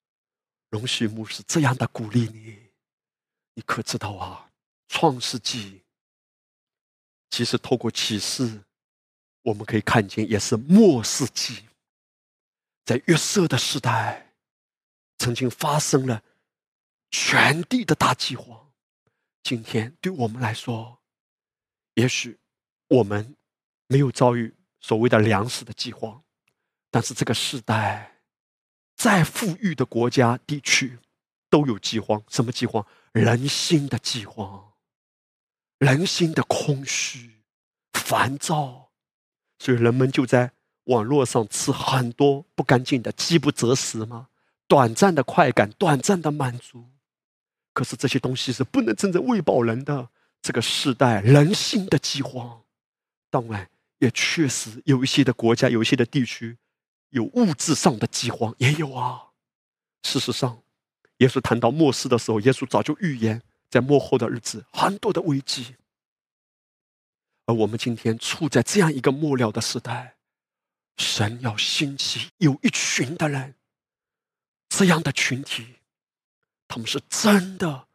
容许牧师这样的鼓励你。你可知道啊？创世纪其实透过启示，我们可以看见，也是末世纪，在约瑟的时代，曾经发生了全地的大饥荒。今天对我们来说，也许我们没有遭遇所谓的粮食的饥荒，但是这个时代，再富裕的国家地区都有饥荒。什么饥荒？人心的饥荒，人心的空虚、烦躁，所以人们就在网络上吃很多不干净的、饥不择食吗，短暂的快感、短暂的满足。可是这些东西是不能真正喂饱人的。这个时代人心的饥荒，当然也确实有一些的国家、有一些的地区有物质上的饥荒，也有啊。事实上，耶稣谈到末世的时候，耶稣早就预言，在末后的日子很多的危机。而我们今天处在这样一个末了的时代，神要兴起有一群的人，这样的群体，他们是真的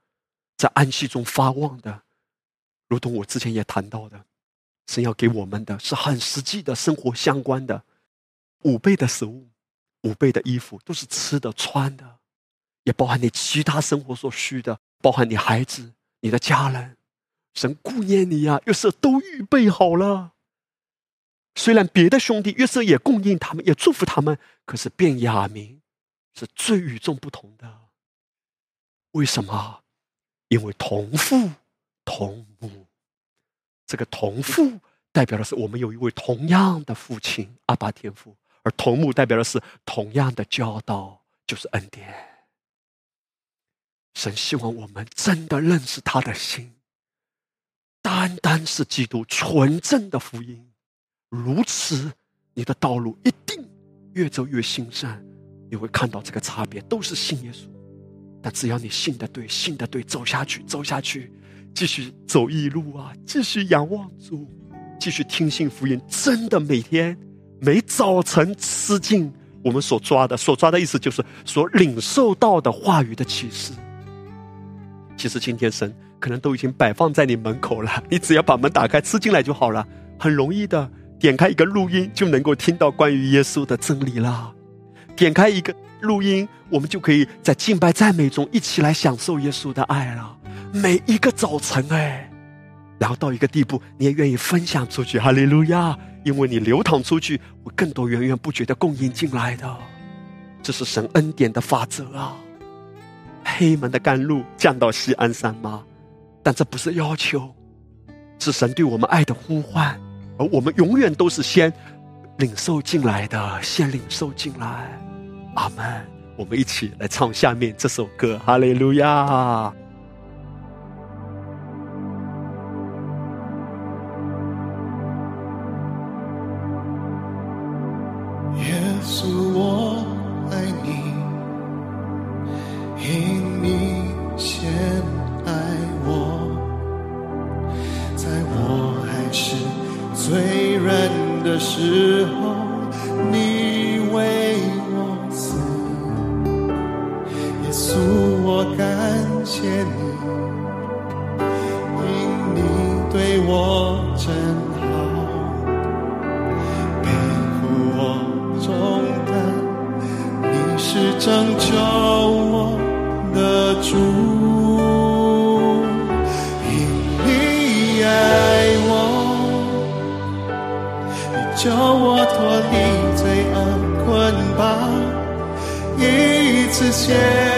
在安息中发旺的。如同我之前也谈到的，神要给我们的是很实际的生活相关的，五倍的食物，五倍的衣服，都是吃的穿的，也包含你其他生活所需的，包含你孩子、你的家人，神顾念你呀，约瑟都预备好了。虽然别的兄弟约瑟也供应他们，也祝福他们，可是便雅明是最与众不同的。为什么？因为同父。同母，这个同父代表的是我们有一位同样的父亲阿爸天父，而同母代表的是同样的教导，就是恩典。神希望我们真的认识他的心，单单是基督纯正的福音，如此你的道路一定越走越兴盛。你会看到这个差别，都是信耶稣，但只要你信的对，信的对，走下去，走下去。继续走一路啊！继续仰望主，继续听信福音。真的每天每早晨吃进我们所抓的，所抓的意思就是所领受到的话语的启示。其实今天神可能都已经摆放在你门口了，你只要把门打开，吃进来就好了，很容易的。点开一个录音就能够听到关于耶稣的真理了。点开一个录音，我们就可以在敬拜赞美中一起来享受耶稣的爱了。每一个早晨，哎，然后到一个地步，你也愿意分享出去，哈利路亚！因为你流淌出去，会更多源源不绝的供应进来的，这是神恩典的法则啊！黑门的甘露降到西安山吗？但这不是要求，是神对我们爱的呼唤，而我们永远都是先领受进来的，先领受进来。阿门。我们一起来唱下面这首歌，哈利路亚。告诉我爱你，因你先爱我，在我还是最软的时候，你为我死。耶稣，我感谢你，因你对我真。懂得你是拯救我的主因你爱我。你叫我脱离罪恶捆绑一次见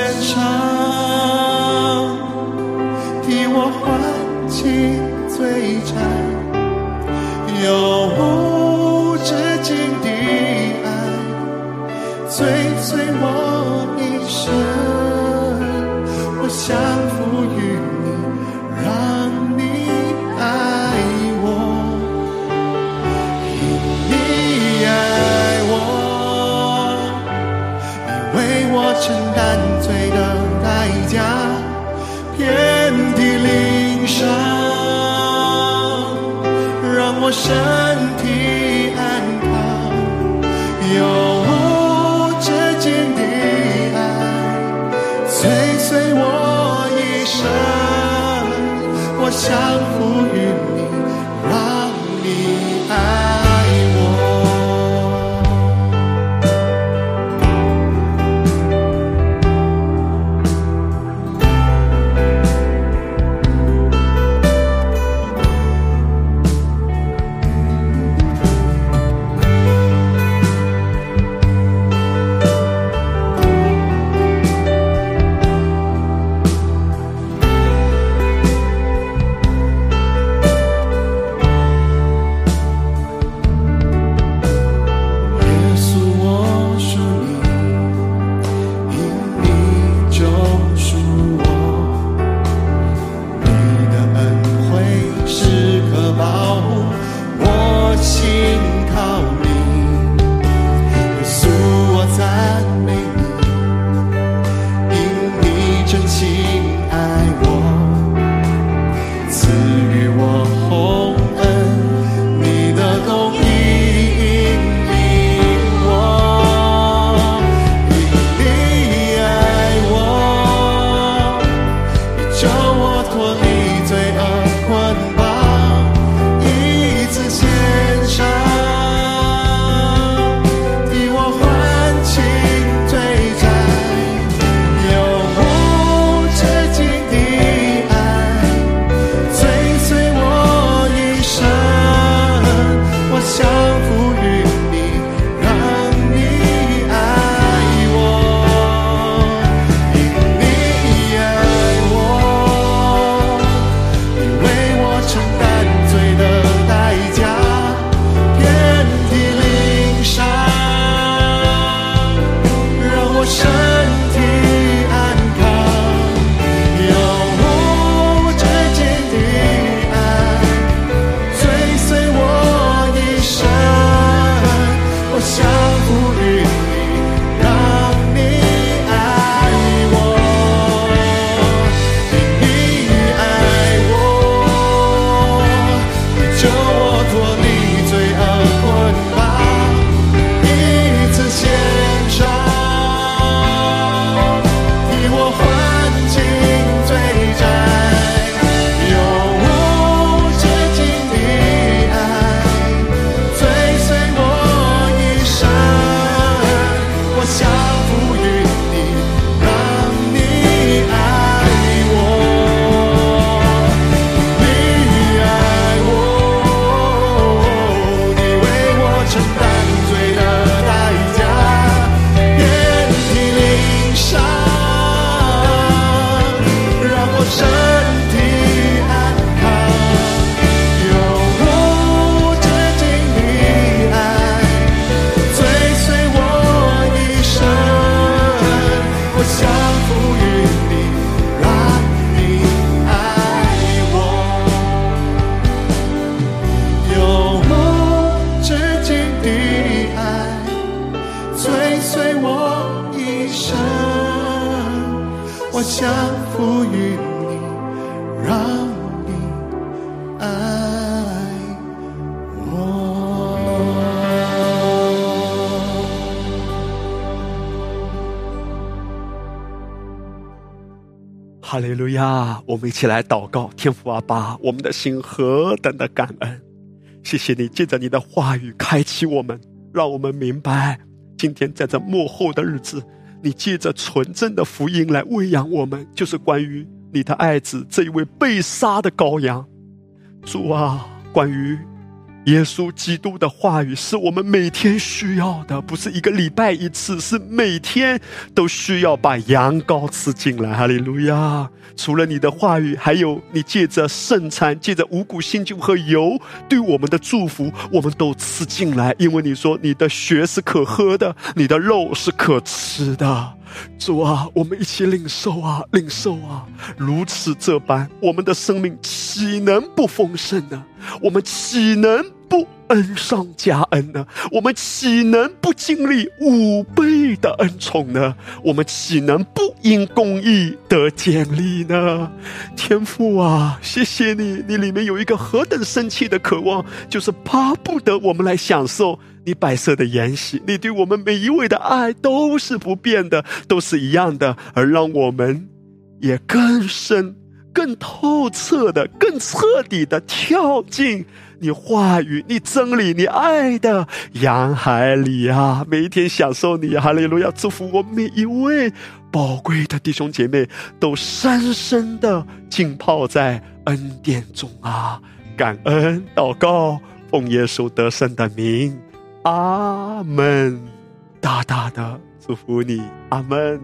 我们一起来祷告，天父阿爸，我们的心何等的感恩！谢谢你借着你的话语开启我们，让我们明白，今天在这幕后的日子，你借着纯正的福音来喂养我们，就是关于你的爱子这一位被杀的羔羊。主啊，关于。耶稣基督的话语是我们每天需要的，不是一个礼拜一次，是每天都需要把羊羔吃进来。哈利路亚！除了你的话语，还有你借着圣餐、借着五谷新酒和油对我们的祝福，我们都吃进来。因为你说你的血是可喝的，你的肉是可吃的。主啊，我们一起领受啊，领受啊！如此这般，我们的生命岂能不丰盛呢？我们岂能？不恩上加恩呢？我们岂能不经历五倍的恩宠呢？我们岂能不因公义得建立呢？天父啊，谢谢你！你里面有一个何等深切的渴望，就是巴不得我们来享受你白色的筵席。你对我们每一位的爱都是不变的，都是一样的，而让我们也更深、更透彻的、更彻底的跳进。你话语，你真理，你爱的洋海里啊！每一天享受你，哈利路亚！祝福我每一位宝贵的弟兄姐妹，都深深的浸泡在恩典中啊！感恩祷告，奉耶稣得胜的名，阿门！大大的祝福你，阿门。